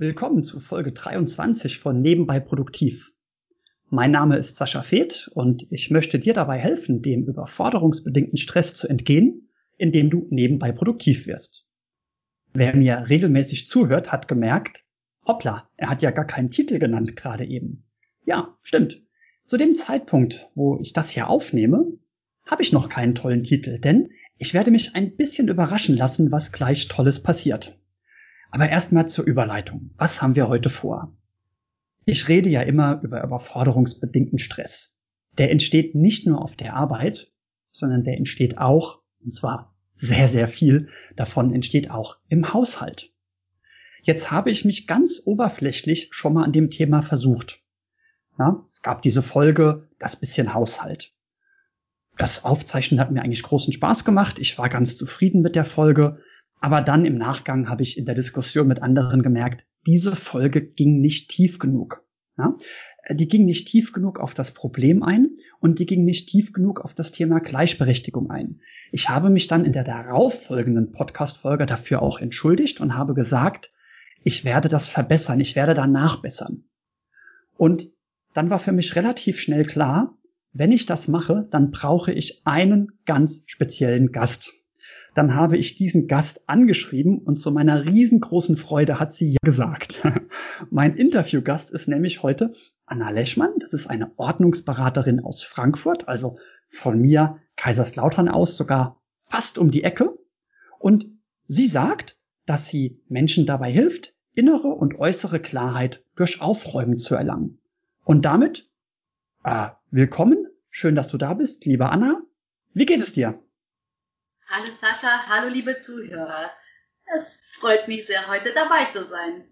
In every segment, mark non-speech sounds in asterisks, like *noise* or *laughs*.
Willkommen zu Folge 23 von Nebenbei Produktiv. Mein Name ist Sascha Feth und ich möchte dir dabei helfen, dem überforderungsbedingten Stress zu entgehen, indem du nebenbei produktiv wirst. Wer mir regelmäßig zuhört, hat gemerkt, hoppla, er hat ja gar keinen Titel genannt gerade eben. Ja, stimmt. Zu dem Zeitpunkt, wo ich das hier aufnehme, habe ich noch keinen tollen Titel, denn ich werde mich ein bisschen überraschen lassen, was gleich Tolles passiert. Aber erstmal zur Überleitung. Was haben wir heute vor? Ich rede ja immer über überforderungsbedingten Stress. Der entsteht nicht nur auf der Arbeit, sondern der entsteht auch, und zwar sehr, sehr viel davon entsteht auch im Haushalt. Jetzt habe ich mich ganz oberflächlich schon mal an dem Thema versucht. Ja, es gab diese Folge, das bisschen Haushalt. Das Aufzeichnen hat mir eigentlich großen Spaß gemacht. Ich war ganz zufrieden mit der Folge. Aber dann im Nachgang habe ich in der Diskussion mit anderen gemerkt, diese Folge ging nicht tief genug. Ja? Die ging nicht tief genug auf das Problem ein und die ging nicht tief genug auf das Thema Gleichberechtigung ein. Ich habe mich dann in der darauffolgenden Podcast-Folge dafür auch entschuldigt und habe gesagt, ich werde das verbessern, ich werde da nachbessern. Und dann war für mich relativ schnell klar, wenn ich das mache, dann brauche ich einen ganz speziellen Gast. Dann habe ich diesen Gast angeschrieben und zu meiner riesengroßen Freude hat sie ja gesagt. *laughs* mein Interviewgast ist nämlich heute Anna Leschmann. Das ist eine Ordnungsberaterin aus Frankfurt, also von mir Kaiserslautern aus sogar fast um die Ecke. Und sie sagt, dass sie Menschen dabei hilft, innere und äußere Klarheit durch Aufräumen zu erlangen. Und damit äh, willkommen, schön, dass du da bist, liebe Anna. Wie geht es dir? Hallo Sascha, hallo liebe Zuhörer. Es freut mich sehr, heute dabei zu sein.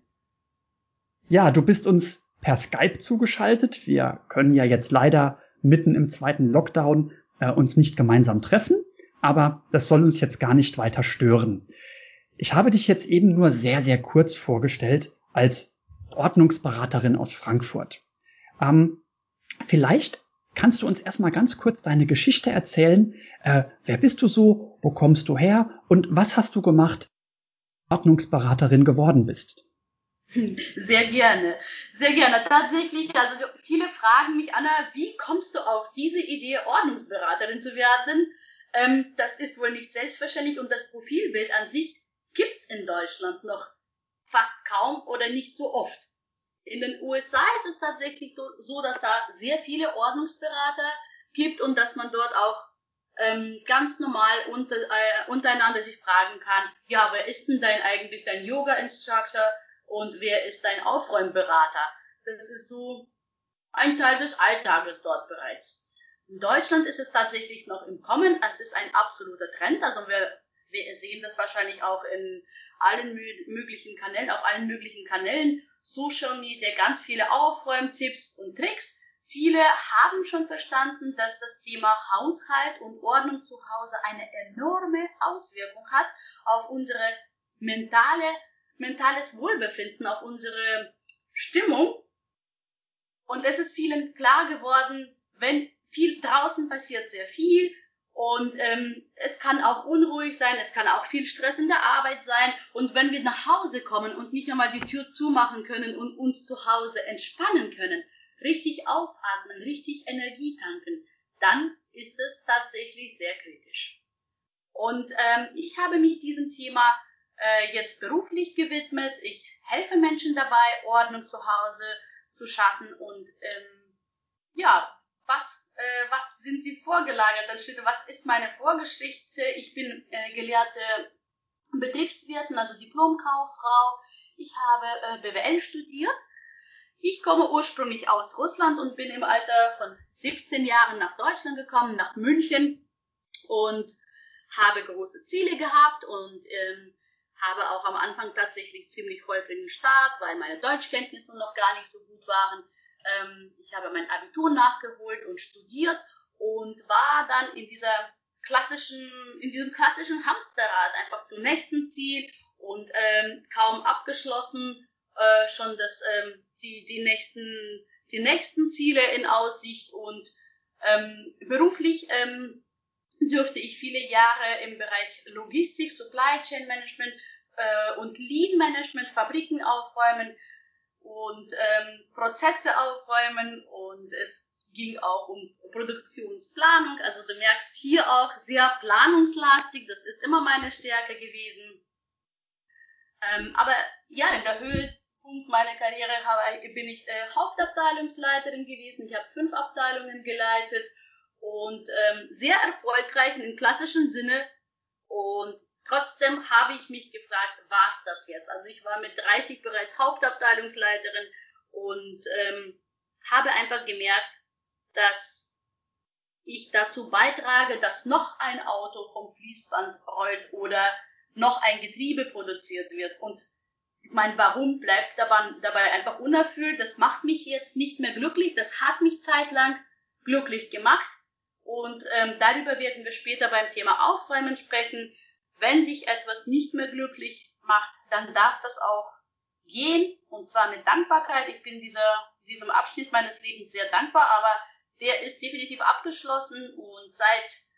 Ja, du bist uns per Skype zugeschaltet. Wir können ja jetzt leider mitten im zweiten Lockdown äh, uns nicht gemeinsam treffen, aber das soll uns jetzt gar nicht weiter stören. Ich habe dich jetzt eben nur sehr, sehr kurz vorgestellt als Ordnungsberaterin aus Frankfurt. Ähm, vielleicht Kannst du uns erstmal ganz kurz deine Geschichte erzählen? Äh, wer bist du so? Wo kommst du her? Und was hast du gemacht, Ordnungsberaterin geworden bist? Sehr gerne, sehr gerne. Tatsächlich, also viele fragen mich, Anna, wie kommst du auf diese Idee, Ordnungsberaterin zu werden? Ähm, das ist wohl nicht selbstverständlich und das Profilbild an sich gibt's in Deutschland noch fast kaum oder nicht so oft. In den USA ist es tatsächlich so, dass da sehr viele Ordnungsberater gibt und dass man dort auch ähm, ganz normal unter, äh, untereinander sich fragen kann, ja, wer ist denn dein eigentlich dein Yoga-Instructor und wer ist dein Aufräumberater? Das ist so ein Teil des Alltages dort bereits. In Deutschland ist es tatsächlich noch im Kommen. Es ist ein absoluter Trend. Also wir, wir sehen das wahrscheinlich auch in allen möglichen Kanälen, auf allen möglichen Kanälen, Social Media, ganz viele Aufräumtipps und Tricks. Viele haben schon verstanden, dass das Thema Haushalt und Ordnung zu Hause eine enorme Auswirkung hat auf unsere mentale, mentales Wohlbefinden, auf unsere Stimmung. Und es ist vielen klar geworden, wenn viel draußen passiert sehr viel, und ähm, es kann auch unruhig sein, es kann auch viel Stress in der Arbeit sein. Und wenn wir nach Hause kommen und nicht einmal die Tür zumachen können und uns zu Hause entspannen können, richtig aufatmen, richtig Energie tanken, dann ist es tatsächlich sehr kritisch. Und ähm, ich habe mich diesem Thema äh, jetzt beruflich gewidmet. Ich helfe Menschen dabei, Ordnung zu Hause zu schaffen und ähm, ja, was äh, was sind die vorgelagerten Schritte, was ist meine Vorgeschichte. Ich bin äh, gelehrte Betriebswirtin, also Diplomkauffrau. Ich habe äh, BWL studiert. Ich komme ursprünglich aus Russland und bin im Alter von 17 Jahren nach Deutschland gekommen, nach München und habe große Ziele gehabt und ähm, habe auch am Anfang tatsächlich ziemlich holprigen Start, weil meine Deutschkenntnisse noch gar nicht so gut waren. Ähm, ich habe mein Abitur nachgeholt und studiert und war dann in dieser klassischen, in diesem klassischen Hamsterrad einfach zum nächsten Ziel und ähm, kaum abgeschlossen äh, schon das, ähm, die, die, nächsten, die nächsten Ziele in Aussicht und ähm, beruflich ähm, dürfte ich viele Jahre im Bereich Logistik, Supply Chain Management äh, und Lean Management, Fabriken aufräumen und ähm, Prozesse aufräumen und es ging auch um Produktionsplanung. Also du merkst hier auch sehr planungslastig, das ist immer meine Stärke gewesen. Ähm, aber ja, in der Höhepunkt meiner Karriere habe, bin ich äh, Hauptabteilungsleiterin gewesen. Ich habe fünf Abteilungen geleitet und ähm, sehr erfolgreich im klassischen Sinne. Und trotzdem habe ich mich gefragt, was das jetzt? Also ich war mit 30 bereits Hauptabteilungsleiterin und ähm, habe einfach gemerkt, dass ich dazu beitrage, dass noch ein Auto vom Fließband rollt oder noch ein Getriebe produziert wird. Und mein Warum bleibt dabei, einfach unerfüllt. Das macht mich jetzt nicht mehr glücklich. Das hat mich zeitlang glücklich gemacht. Und ähm, darüber werden wir später beim Thema Aufräumen sprechen. Wenn dich etwas nicht mehr glücklich macht, dann darf das auch gehen. Und zwar mit Dankbarkeit. Ich bin dieser, diesem Abschnitt meines Lebens sehr dankbar, aber der ist definitiv abgeschlossen und seit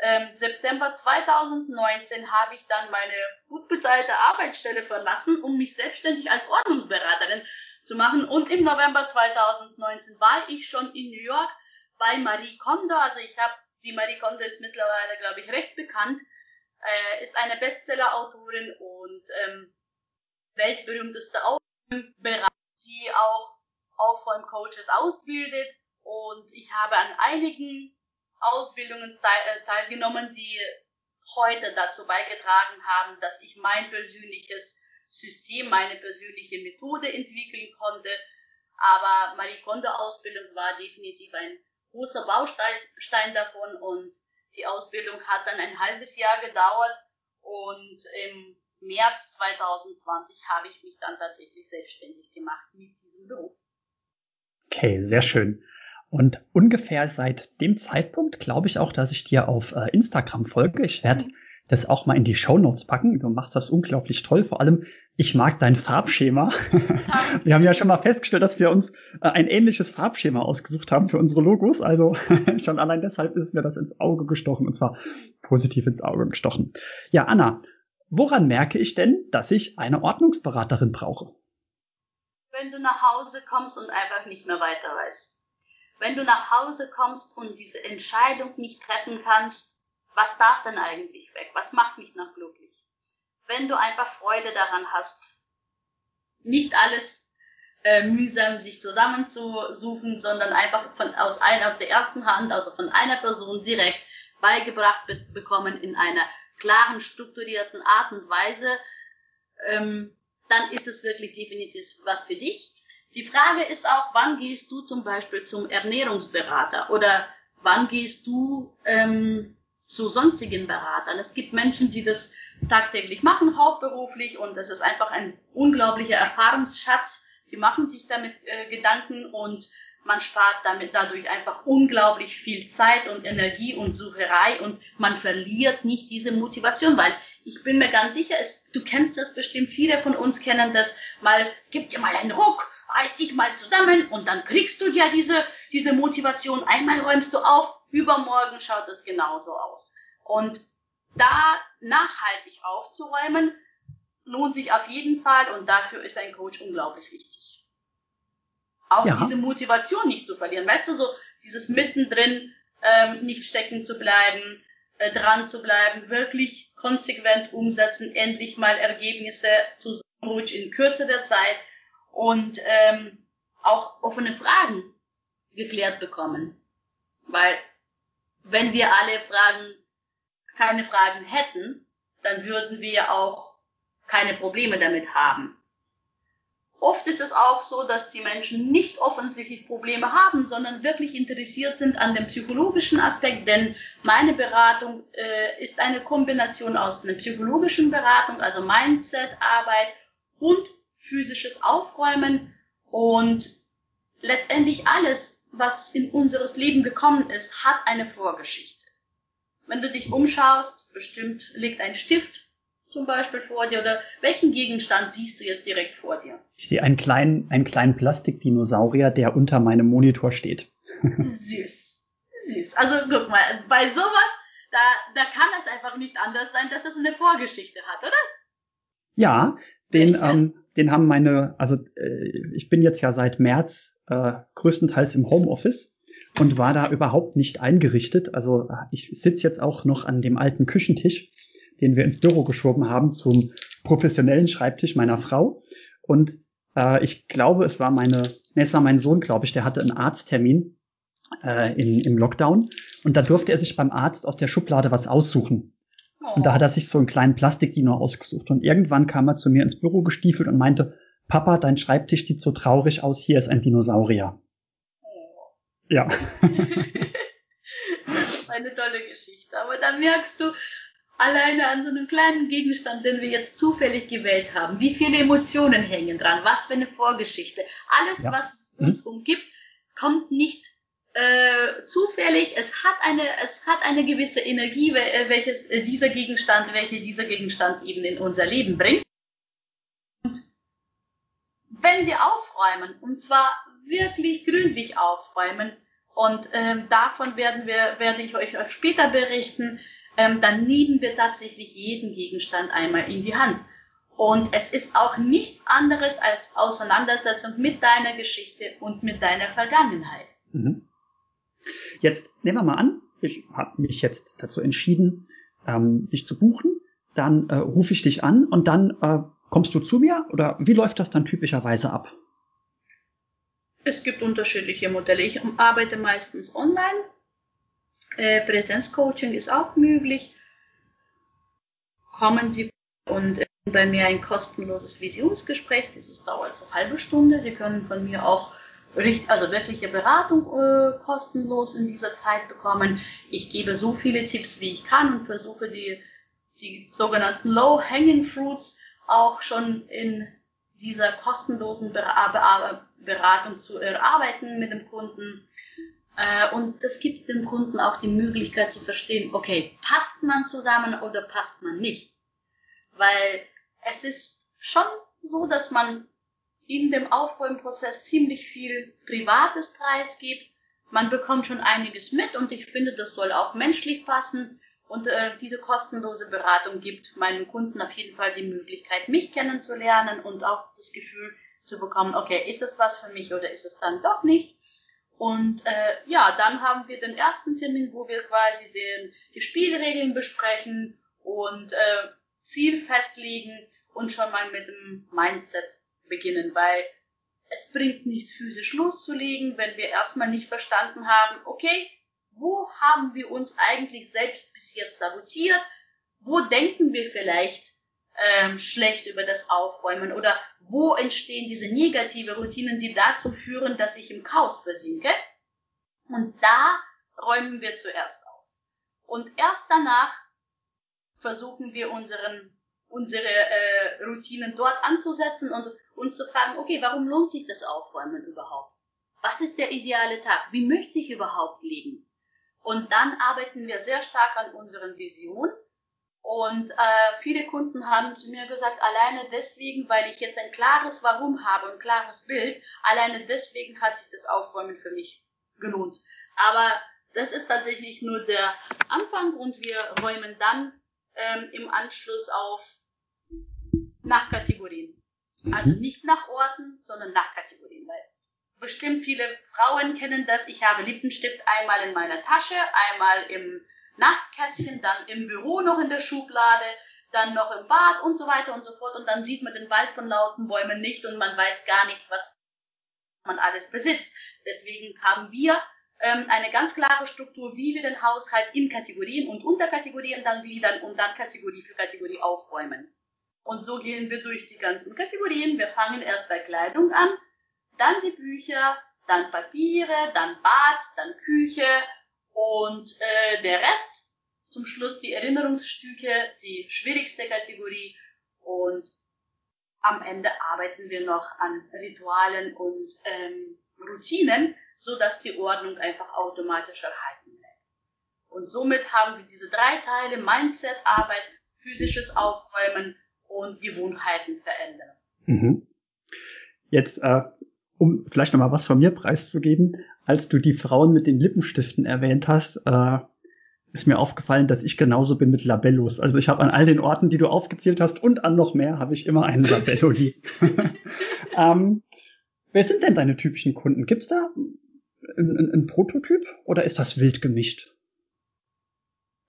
ähm, September 2019 habe ich dann meine gut bezahlte Arbeitsstelle verlassen, um mich selbstständig als Ordnungsberaterin zu machen. Und im November 2019 war ich schon in New York bei Marie Kondo. Also ich habe, die Marie Kondo ist mittlerweile, glaube ich, recht bekannt, äh, ist eine Bestseller-Autorin und ähm, weltberühmteste Autorin, die auch Aufräumcoaches ausbildet. Und ich habe an einigen Ausbildungen äh, teilgenommen, die heute dazu beigetragen haben, dass ich mein persönliches System, meine persönliche Methode entwickeln konnte. Aber Marie Kondo Ausbildung war definitiv ein großer Baustein davon und die Ausbildung hat dann ein halbes Jahr gedauert und im März 2020 habe ich mich dann tatsächlich selbstständig gemacht mit diesem Beruf. Okay, sehr schön. Und ungefähr seit dem Zeitpunkt glaube ich auch, dass ich dir auf äh, Instagram folge. Ich werde das auch mal in die Show Notes packen. Du machst das unglaublich toll. Vor allem, ich mag dein Farbschema. *laughs* wir haben ja schon mal festgestellt, dass wir uns äh, ein ähnliches Farbschema ausgesucht haben für unsere Logos. Also *laughs* schon allein deshalb ist mir das ins Auge gestochen und zwar positiv ins Auge gestochen. Ja, Anna, woran merke ich denn, dass ich eine Ordnungsberaterin brauche? Wenn du nach Hause kommst und einfach nicht mehr weiter weißt wenn du nach Hause kommst und diese Entscheidung nicht treffen kannst, was darf denn eigentlich weg? Was macht mich noch glücklich? Wenn du einfach Freude daran hast, nicht alles äh, mühsam sich zusammenzusuchen, sondern einfach von, aus, ein, aus der ersten Hand, also von einer Person direkt beigebracht be bekommen in einer klaren, strukturierten Art und Weise, ähm, dann ist es wirklich definitiv was für dich. Die Frage ist auch, wann gehst du zum Beispiel zum Ernährungsberater oder wann gehst du ähm, zu sonstigen Beratern? Es gibt Menschen, die das tagtäglich machen, hauptberuflich, und das ist einfach ein unglaublicher Erfahrungsschatz. Sie machen sich damit äh, Gedanken und man spart damit dadurch einfach unglaublich viel Zeit und Energie und Sucherei und man verliert nicht diese Motivation, weil ich bin mir ganz sicher, es, du kennst das bestimmt, viele von uns kennen das, mal, gib dir mal einen Ruck reiß dich mal zusammen und dann kriegst du ja diese, diese Motivation. Einmal räumst du auf, übermorgen schaut es genauso aus. Und da nachhaltig aufzuräumen, lohnt sich auf jeden Fall und dafür ist ein Coach unglaublich wichtig. Auch ja. diese Motivation nicht zu verlieren. Weißt du, so dieses mittendrin ähm, nicht stecken zu bleiben, äh, dran zu bleiben, wirklich konsequent umsetzen, endlich mal Ergebnisse zu in Kürze der Zeit und ähm, auch offene Fragen geklärt bekommen. Weil wenn wir alle Fragen, keine Fragen hätten, dann würden wir auch keine Probleme damit haben. Oft ist es auch so, dass die Menschen nicht offensichtlich Probleme haben, sondern wirklich interessiert sind an dem psychologischen Aspekt, denn meine Beratung äh, ist eine Kombination aus einer psychologischen Beratung, also Mindset-Arbeit und physisches Aufräumen und letztendlich alles, was in unseres Leben gekommen ist, hat eine Vorgeschichte. Wenn du dich umschaust, bestimmt liegt ein Stift zum Beispiel vor dir oder welchen Gegenstand siehst du jetzt direkt vor dir? Ich sehe einen kleinen, einen kleinen Plastikdinosaurier, der unter meinem Monitor steht. *laughs* süß, süß. Also guck mal, bei sowas, da, da kann es einfach nicht anders sein, dass es eine Vorgeschichte hat, oder? Ja, den, ähm, den haben meine, also äh, ich bin jetzt ja seit März äh, größtenteils im Homeoffice und war da überhaupt nicht eingerichtet. Also ich sitze jetzt auch noch an dem alten Küchentisch, den wir ins Büro geschoben haben zum professionellen Schreibtisch meiner Frau. Und äh, ich glaube, es war meine, nee, es war mein Sohn, glaube ich, der hatte einen Arzttermin äh, in, im Lockdown und da durfte er sich beim Arzt aus der Schublade was aussuchen. Und da hat er sich so einen kleinen Plastikdino ausgesucht. Und irgendwann kam er zu mir ins Büro gestiefelt und meinte, Papa, dein Schreibtisch sieht so traurig aus, hier ist ein Dinosaurier. Ja. *laughs* das ist eine tolle Geschichte. Aber da merkst du, alleine an so einem kleinen Gegenstand, den wir jetzt zufällig gewählt haben, wie viele Emotionen hängen dran, was für eine Vorgeschichte. Alles, ja. was uns mhm. umgibt, kommt nicht äh, zufällig, es hat eine, es hat eine gewisse Energie, äh, welches äh, dieser Gegenstand, welche dieser Gegenstand eben in unser Leben bringt. Und wenn wir aufräumen, und zwar wirklich gründlich aufräumen, und ähm, davon werden wir, werde ich euch später berichten, ähm, dann nehmen wir tatsächlich jeden Gegenstand einmal in die Hand. Und es ist auch nichts anderes als Auseinandersetzung mit deiner Geschichte und mit deiner Vergangenheit. Mhm. Jetzt nehmen wir mal an, ich habe mich jetzt dazu entschieden, ähm, dich zu buchen. Dann äh, rufe ich dich an und dann äh, kommst du zu mir oder wie läuft das dann typischerweise ab? Es gibt unterschiedliche Modelle. Ich arbeite meistens online. Äh, Präsenzcoaching ist auch möglich. Kommen Sie und äh, bei mir ein kostenloses Visionsgespräch. Dieses dauert so eine halbe Stunde. Sie können von mir auch also wirkliche Beratung äh, kostenlos in dieser Zeit bekommen. Ich gebe so viele Tipps, wie ich kann und versuche die, die sogenannten Low-Hanging Fruits auch schon in dieser kostenlosen Beratung zu erarbeiten mit dem Kunden. Äh, und das gibt dem Kunden auch die Möglichkeit zu verstehen, okay, passt man zusammen oder passt man nicht? Weil es ist schon so, dass man in dem Aufräumprozess ziemlich viel Privates preisgibt. Man bekommt schon einiges mit und ich finde, das soll auch menschlich passen. Und äh, diese kostenlose Beratung gibt meinen Kunden auf jeden Fall die Möglichkeit, mich kennenzulernen und auch das Gefühl zu bekommen, okay, ist es was für mich oder ist es dann doch nicht? Und äh, ja, dann haben wir den ersten Termin, wo wir quasi den, die Spielregeln besprechen und äh, Ziel festlegen und schon mal mit dem Mindset beginnen, weil es bringt nichts physisch loszulegen, wenn wir erstmal nicht verstanden haben, okay, wo haben wir uns eigentlich selbst bis jetzt sabotiert? Wo denken wir vielleicht ähm, schlecht über das Aufräumen? Oder wo entstehen diese negative Routinen, die dazu führen, dass ich im Chaos versinke? Und da räumen wir zuerst auf. Und erst danach versuchen wir unseren, unsere äh, Routinen dort anzusetzen und uns zu fragen, okay, warum lohnt sich das Aufräumen überhaupt? Was ist der ideale Tag? Wie möchte ich überhaupt leben? Und dann arbeiten wir sehr stark an unseren Visionen. Und äh, viele Kunden haben zu mir gesagt, alleine deswegen, weil ich jetzt ein klares Warum habe, ein klares Bild, alleine deswegen hat sich das Aufräumen für mich gelohnt. Aber das ist tatsächlich nur der Anfang und wir räumen dann ähm, im Anschluss auf nach Kategorien. Also mhm. nicht nach Orten, sondern nach Kategorien. Weil bestimmt viele Frauen kennen das. Ich habe Lippenstift einmal in meiner Tasche, einmal im Nachtkästchen, dann im Büro noch in der Schublade, dann noch im Bad und so weiter und so fort. Und dann sieht man den Wald von lauten Bäumen nicht und man weiß gar nicht, was man alles besitzt. Deswegen haben wir ähm, eine ganz klare Struktur, wie wir den Haushalt in Kategorien und Unterkategorien dann gliedern und dann Kategorie für Kategorie aufräumen. Und so gehen wir durch die ganzen Kategorien. Wir fangen erst bei Kleidung an, dann die Bücher, dann Papiere, dann Bad, dann Küche und äh, der Rest. Zum Schluss die Erinnerungsstücke, die schwierigste Kategorie. Und am Ende arbeiten wir noch an Ritualen und ähm, Routinen, so dass die Ordnung einfach automatisch erhalten bleibt. Und somit haben wir diese drei Teile Mindset, Arbeit, physisches Aufräumen und Gewohnheiten verändern. Mhm. Jetzt, äh, um vielleicht nochmal was von mir preiszugeben, als du die Frauen mit den Lippenstiften erwähnt hast, äh, ist mir aufgefallen, dass ich genauso bin mit Labellos. Also ich habe an all den Orten, die du aufgezählt hast und an noch mehr, habe ich immer einen Labello liegen. *laughs* ähm, wer sind denn deine typischen Kunden? Gibt's da ein, ein Prototyp oder ist das wild gemischt?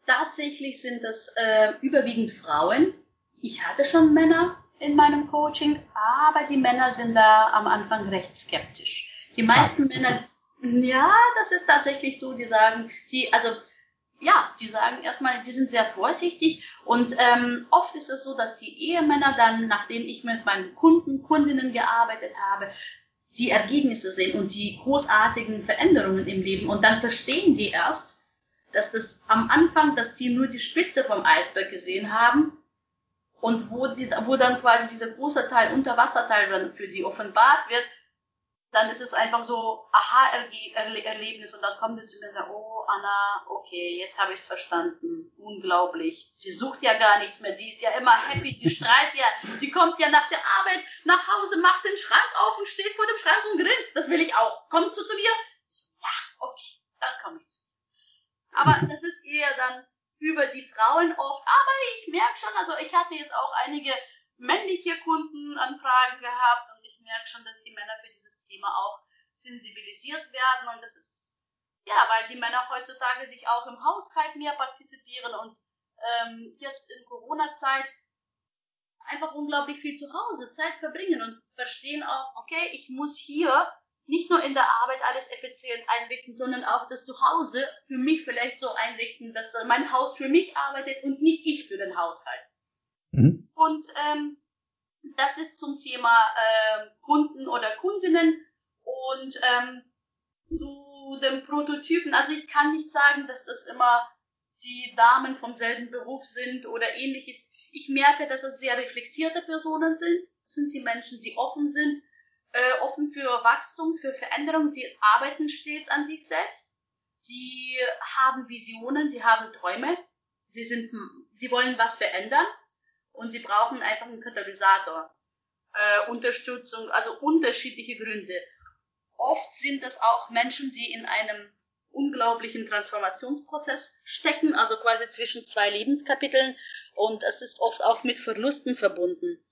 Tatsächlich sind das äh, überwiegend Frauen. Ich hatte schon Männer in meinem Coaching, aber die Männer sind da am Anfang recht skeptisch. Die meisten ah. Männer, ja, das ist tatsächlich so, die sagen, die, also ja, die sagen erstmal, die sind sehr vorsichtig. Und ähm, oft ist es so, dass die Ehemänner dann, nachdem ich mit meinen Kunden, Kundinnen gearbeitet habe, die Ergebnisse sehen und die großartigen Veränderungen im Leben. Und dann verstehen die erst, dass das am Anfang, dass die nur die Spitze vom Eisberg gesehen haben und wo, sie, wo dann quasi dieser große Teil, Unterwasserteil dann für die offenbart wird, dann ist es einfach so Aha-Erlebnis und dann kommt es zu mir und sagt, oh Anna, okay, jetzt habe ich es verstanden. Unglaublich. Sie sucht ja gar nichts mehr, sie ist ja immer happy, die *laughs* strahlt ja, sie kommt ja nach der Arbeit nach Hause, macht den Schrank auf und steht vor dem Schrank und grinst. Das will ich auch. Kommst du zu mir? Ja, okay, dann komme ich zu dir. Aber *laughs* das ist eher dann über die Frauen oft. Aber ich merke schon, also ich hatte jetzt auch einige männliche Kundenanfragen gehabt merke schon, dass die Männer für dieses Thema auch sensibilisiert werden und das ist, ja, weil die Männer heutzutage sich auch im Haushalt mehr partizipieren und ähm, jetzt in Corona-Zeit einfach unglaublich viel zu Hause Zeit verbringen und verstehen auch, okay, ich muss hier nicht nur in der Arbeit alles effizient einrichten, sondern auch das Zuhause für mich vielleicht so einrichten, dass mein Haus für mich arbeitet und nicht ich für den Haushalt. Mhm. Und ähm, das ist zum Thema äh, Kunden oder Kundinnen und ähm, zu dem Prototypen. Also ich kann nicht sagen, dass das immer die Damen vom selben Beruf sind oder ähnliches. Ich merke, dass es sehr reflektierte Personen sind. Das sind die Menschen, die offen sind äh, offen für Wachstum, für Veränderung. Sie arbeiten stets an sich selbst. Sie haben Visionen, sie haben Träume. Sie sind, sie wollen was verändern und sie brauchen einfach einen Katalysator. Äh, Unterstützung, also unterschiedliche Gründe. Oft sind das auch Menschen, die in einem unglaublichen Transformationsprozess stecken, also quasi zwischen zwei Lebenskapiteln und es ist oft auch mit Verlusten verbunden.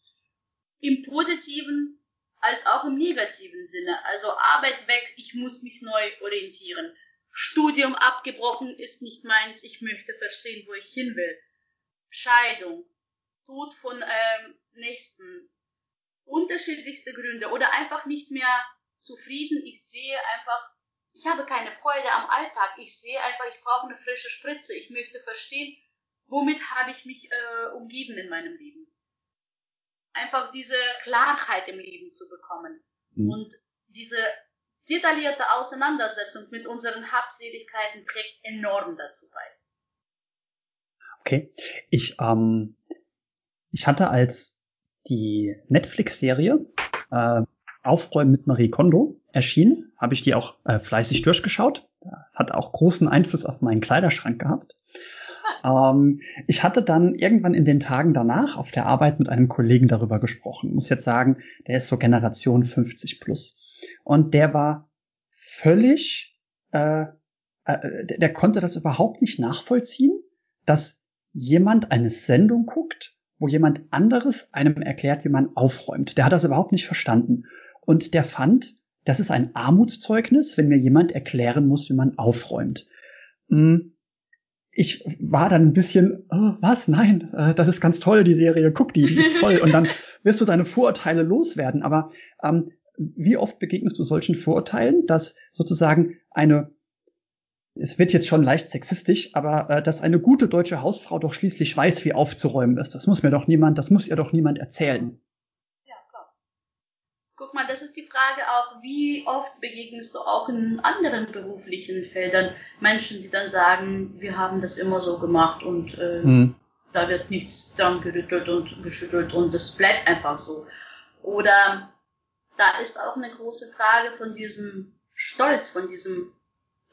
Im positiven als auch im negativen Sinne. Also Arbeit weg, ich muss mich neu orientieren. Studium abgebrochen ist nicht meins, ich möchte verstehen, wo ich hin will. Scheidung, Tod von ähm, Nächsten, unterschiedlichste Gründe oder einfach nicht mehr zufrieden. Ich sehe einfach, ich habe keine Freude am Alltag. Ich sehe einfach, ich brauche eine frische Spritze. Ich möchte verstehen, womit habe ich mich äh, umgeben in meinem Leben einfach diese Klarheit im Leben zu bekommen. Mhm. Und diese detaillierte Auseinandersetzung mit unseren Habseligkeiten trägt enorm dazu bei. Okay. Ich, ähm, ich hatte als die Netflix-Serie äh, Aufräumen mit Marie Kondo erschien, habe ich die auch äh, fleißig durchgeschaut. Das hat auch großen Einfluss auf meinen Kleiderschrank gehabt. Ähm, ich hatte dann irgendwann in den Tagen danach auf der Arbeit mit einem Kollegen darüber gesprochen. muss jetzt sagen, der ist so Generation 50 plus. Und der war völlig, äh, äh, der, der konnte das überhaupt nicht nachvollziehen, dass jemand eine Sendung guckt, wo jemand anderes einem erklärt, wie man aufräumt. Der hat das überhaupt nicht verstanden. Und der fand, das ist ein Armutszeugnis, wenn mir jemand erklären muss, wie man aufräumt. Hm ich war dann ein bisschen, oh, was? Nein, äh, das ist ganz toll, die Serie, guck die, die ist *laughs* toll. Und dann wirst du deine Vorurteile loswerden. Aber ähm, wie oft begegnest du solchen Vorurteilen, dass sozusagen eine, es wird jetzt schon leicht sexistisch, aber äh, dass eine gute deutsche Hausfrau doch schließlich weiß, wie aufzuräumen ist. Das muss mir doch niemand, das muss ihr doch niemand erzählen. Guck mal, das ist die Frage auch, wie oft begegnest du auch in anderen beruflichen Feldern Menschen, die dann sagen, wir haben das immer so gemacht und äh, hm. da wird nichts dran gerüttelt und geschüttelt und es bleibt einfach so. Oder da ist auch eine große Frage von diesem Stolz, von diesem,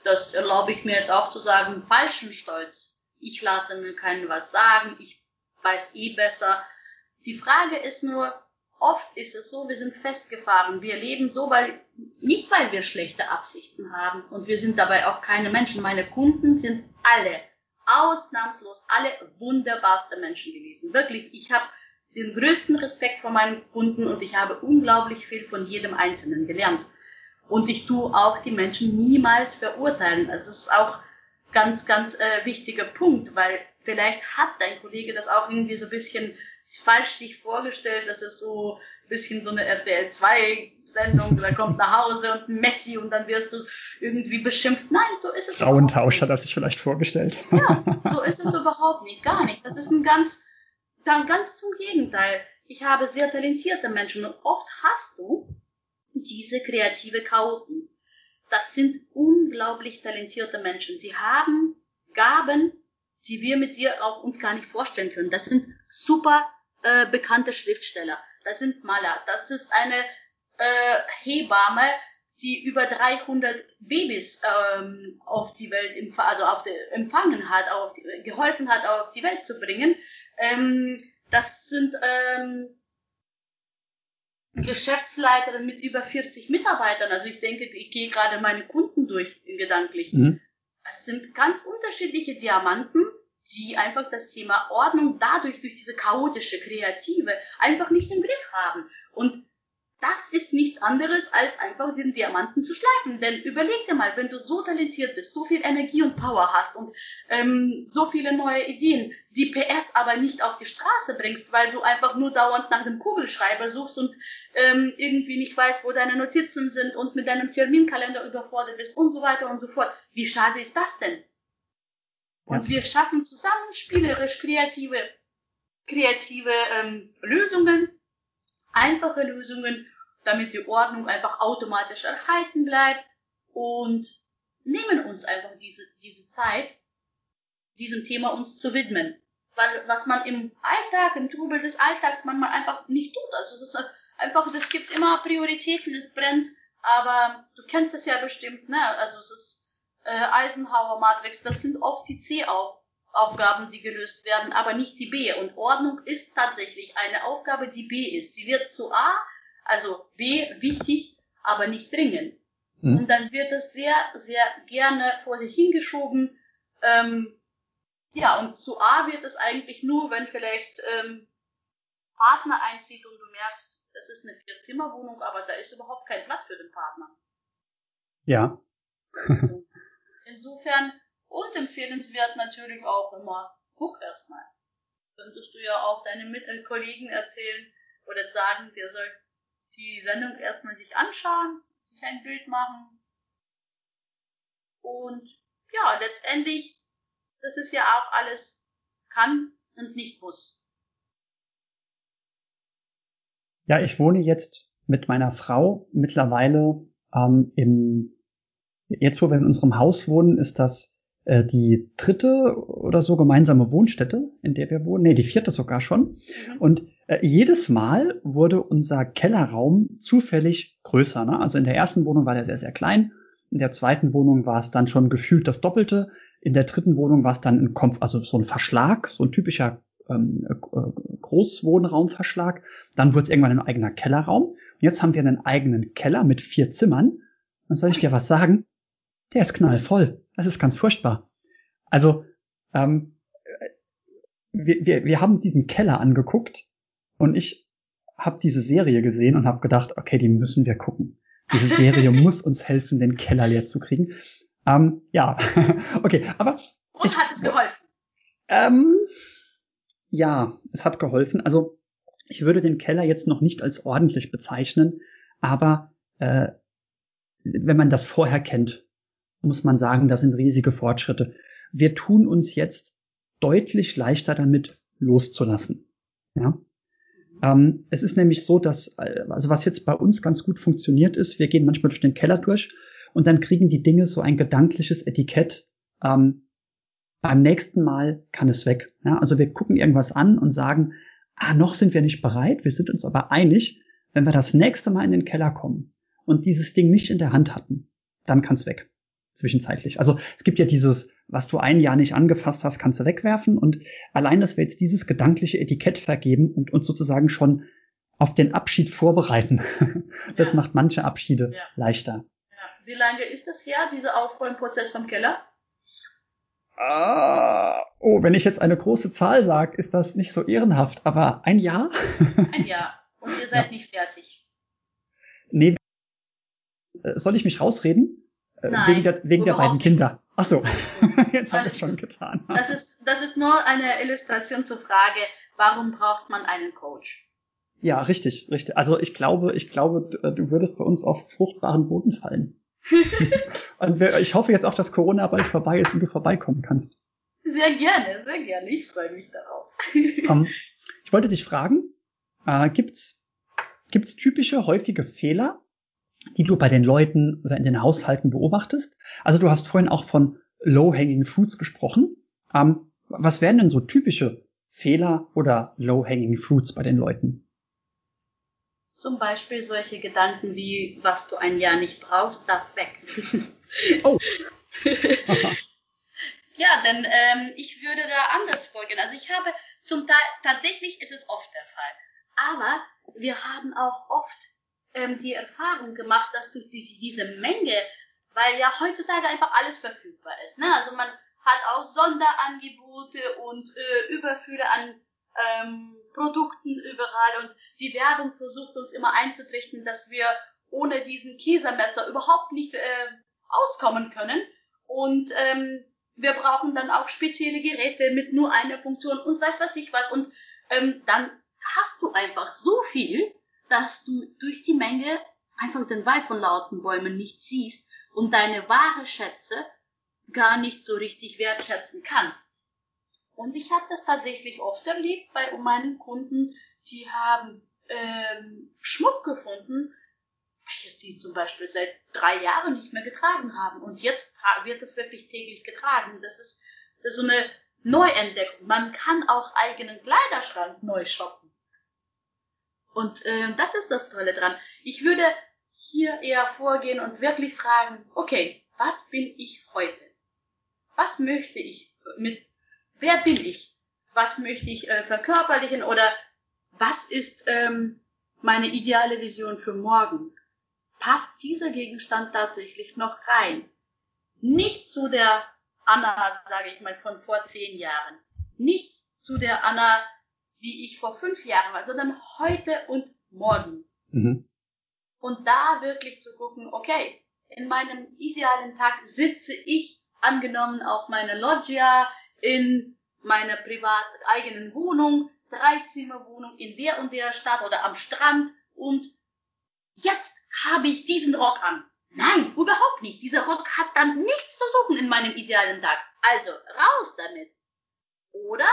das erlaube ich mir jetzt auch zu sagen, falschen Stolz. Ich lasse mir keinen was sagen, ich weiß eh besser. Die Frage ist nur, oft ist es so, wir sind festgefahren. Wir leben so, weil, nicht weil wir schlechte Absichten haben. Und wir sind dabei auch keine Menschen. Meine Kunden sind alle, ausnahmslos alle wunderbarste Menschen gewesen. Wirklich, ich habe den größten Respekt vor meinen Kunden und ich habe unglaublich viel von jedem Einzelnen gelernt. Und ich tue auch die Menschen niemals verurteilen. Das ist auch ganz, ganz äh, wichtiger Punkt, weil vielleicht hat dein Kollege das auch irgendwie so ein bisschen falsch sich vorgestellt, dass es so ein bisschen so eine RTL 2 Sendung, da kommt nach Hause und Messi und dann wirst du irgendwie beschimpft. Nein, so ist es Frauentausch hat er sich vielleicht vorgestellt. Ja, so ist es überhaupt nicht, gar nicht. Das ist ein ganz, dann ganz zum Gegenteil. Ich habe sehr talentierte Menschen und oft hast du diese kreative Chaoten. Das sind unglaublich talentierte Menschen. Sie haben Gaben, die wir mit dir auch uns gar nicht vorstellen können. Das sind super äh, bekannte Schriftsteller. Das sind Maler. Das ist eine äh, Hebamme, die über 300 Babys ähm, auf die Welt, also auf die, empfangen hat, auf die, geholfen hat, auf die Welt zu bringen. Ähm, das sind ähm, Geschäftsleiterin mit über 40 Mitarbeitern. Also ich denke, ich gehe gerade meine Kunden durch gedanklich. Mhm. Es sind ganz unterschiedliche Diamanten, die einfach das Thema Ordnung dadurch durch diese chaotische Kreative einfach nicht im Griff haben. Und das ist nichts anderes, als einfach den Diamanten zu schleifen. Denn überleg dir mal, wenn du so talentiert bist, so viel Energie und Power hast und ähm, so viele neue Ideen, die PS aber nicht auf die Straße bringst, weil du einfach nur dauernd nach dem Kugelschreiber suchst und ähm, irgendwie nicht weißt, wo deine Notizen sind und mit deinem Terminkalender überfordert bist und so weiter und so fort. Wie schade ist das denn? Und wir schaffen zusammen spielerisch kreative, kreative ähm, Lösungen, einfache Lösungen, damit die Ordnung einfach automatisch erhalten bleibt und nehmen uns einfach diese, diese Zeit, diesem Thema uns zu widmen. Weil was man im Alltag, im Trubel des Alltags manchmal einfach nicht tut. Also es ist einfach, es gibt immer Prioritäten, es brennt, aber du kennst das ja bestimmt, ne? Also es ist äh, Eisenhower Matrix, das sind oft die C-Aufgaben, die gelöst werden, aber nicht die B. Und Ordnung ist tatsächlich eine Aufgabe, die B ist. Sie wird zu A, also B wichtig, aber nicht dringend. Mhm. Und dann wird es sehr, sehr gerne vor sich hingeschoben. Ähm, ja, und zu A wird es eigentlich nur, wenn vielleicht ähm, Partner einzieht und du merkst, das ist eine Vier-Zimmer-Wohnung, aber da ist überhaupt kein Platz für den Partner. Ja. also, *laughs* insofern und empfehlenswert natürlich auch immer, guck erstmal. Könntest du ja auch deinen Kollegen erzählen oder sagen, der soll die Sendung erstmal sich anschauen, sich ein Bild machen. Und ja, letztendlich, das ist ja auch alles kann und nicht muss. Ja, ich wohne jetzt mit meiner Frau mittlerweile ähm, im, jetzt wo wir in unserem Haus wohnen, ist das äh, die dritte oder so gemeinsame Wohnstätte, in der wir wohnen. Nee, die vierte sogar schon. Mhm. Und äh, jedes Mal wurde unser Kellerraum zufällig größer. Ne? Also in der ersten Wohnung war der sehr, sehr klein. In der zweiten Wohnung war es dann schon gefühlt das Doppelte. In der dritten Wohnung war es dann ein Komf also so ein Verschlag, so ein typischer ähm, äh, Großwohnraumverschlag. Dann wurde es irgendwann ein eigener Kellerraum. Und jetzt haben wir einen eigenen Keller mit vier Zimmern. Und soll ich dir was sagen? Der ist knallvoll. Das ist ganz furchtbar. Also, ähm, wir, wir, wir haben diesen Keller angeguckt und ich habe diese Serie gesehen und habe gedacht, okay, die müssen wir gucken. Diese Serie *laughs* muss uns helfen, den Keller leer zu kriegen. Ähm, ja, *laughs* okay, aber. Und ich, hat es geholfen? Ähm, ja, es hat geholfen. Also ich würde den Keller jetzt noch nicht als ordentlich bezeichnen, aber äh, wenn man das vorher kennt, muss man sagen, das sind riesige Fortschritte. Wir tun uns jetzt deutlich leichter damit loszulassen. Ja? Ähm, es ist nämlich so, dass, also was jetzt bei uns ganz gut funktioniert ist, wir gehen manchmal durch den Keller durch und dann kriegen die Dinge so ein gedankliches Etikett. Ähm, beim nächsten Mal kann es weg. Ja? Also wir gucken irgendwas an und sagen, ah, noch sind wir nicht bereit, wir sind uns aber einig, wenn wir das nächste Mal in den Keller kommen und dieses Ding nicht in der Hand hatten, dann kann es weg zwischenzeitlich. Also es gibt ja dieses, was du ein Jahr nicht angefasst hast, kannst du wegwerfen. Und allein, dass wir jetzt dieses gedankliche Etikett vergeben und uns sozusagen schon auf den Abschied vorbereiten, *laughs* das ja. macht manche Abschiede ja. leichter. Wie lange ist das her, dieser Aufräumprozess vom Keller? Ah, oh, wenn ich jetzt eine große Zahl sage, ist das nicht so ehrenhaft, aber ein Jahr? *laughs* Ein Jahr. Und ihr seid ja. nicht fertig. Nee. Äh, soll ich mich rausreden? Äh, Nein, wegen der, wegen der beiden. Kinder. Ach so, *laughs* jetzt habe ich es schon getan. Das ist, das ist nur eine Illustration zur Frage, warum braucht man einen Coach? Ja, richtig, richtig. Also ich glaube, ich glaube, du würdest bei uns auf fruchtbaren Boden fallen. *laughs* und ich hoffe jetzt auch, dass Corona bald vorbei ist und du vorbeikommen kannst. Sehr gerne, sehr gerne. Ich freue mich darauf. um, *laughs* ich wollte dich fragen, äh, gibt's gibt's typische häufige Fehler, die du bei den Leuten oder in den Haushalten beobachtest? Also du hast vorhin auch von Low-Hanging Fruits gesprochen. Ähm, was wären denn so typische Fehler oder Low-Hanging Fruits bei den Leuten? Zum Beispiel solche Gedanken wie, was du ein Jahr nicht brauchst, darf weg. *laughs* oh. *laughs* ja, denn ähm, ich würde da anders vorgehen. Also ich habe zum Teil, tatsächlich ist es oft der Fall. Aber wir haben auch oft ähm, die Erfahrung gemacht, dass durch diese, diese Menge, weil ja heutzutage einfach alles verfügbar ist. Ne? Also man hat auch Sonderangebote und äh, Überfülle an ähm, Produkten überall und die Werbung versucht uns immer einzutrichten, dass wir ohne diesen Käsemesser überhaupt nicht äh, auskommen können und ähm, wir brauchen dann auch spezielle Geräte mit nur einer Funktion und weiß was ich was und ähm, dann hast du einfach so viel, dass du durch die Menge einfach den Wald von lauten Bäumen nicht siehst und deine wahre Schätze gar nicht so richtig wertschätzen kannst. Und ich habe das tatsächlich oft erlebt bei meinen Kunden, die haben ähm, Schmuck gefunden, welches die zum Beispiel seit drei Jahren nicht mehr getragen haben. Und jetzt wird es wirklich täglich getragen. Das ist, das ist so eine Neuentdeckung. Man kann auch eigenen Kleiderschrank neu shoppen. Und äh, das ist das Tolle dran. Ich würde hier eher vorgehen und wirklich fragen, okay, was bin ich heute? Was möchte ich mit, wer bin ich? Was möchte ich äh, verkörperlichen oder was ist ähm, meine ideale Vision für morgen? Passt dieser Gegenstand tatsächlich noch rein? Nicht zu der Anna, sage ich mal, von vor zehn Jahren. Nichts zu der Anna, wie ich vor fünf Jahren war, sondern heute und morgen. Mhm. Und da wirklich zu gucken, okay, in meinem idealen Tag sitze ich angenommen auf meiner Loggia in meiner privat eigenen Wohnung, Dreizimmerwohnung in der und der Stadt oder am Strand und jetzt habe ich diesen Rock an. Nein, überhaupt nicht. Dieser Rock hat dann nichts zu suchen in meinem idealen Tag. Also raus damit. Oder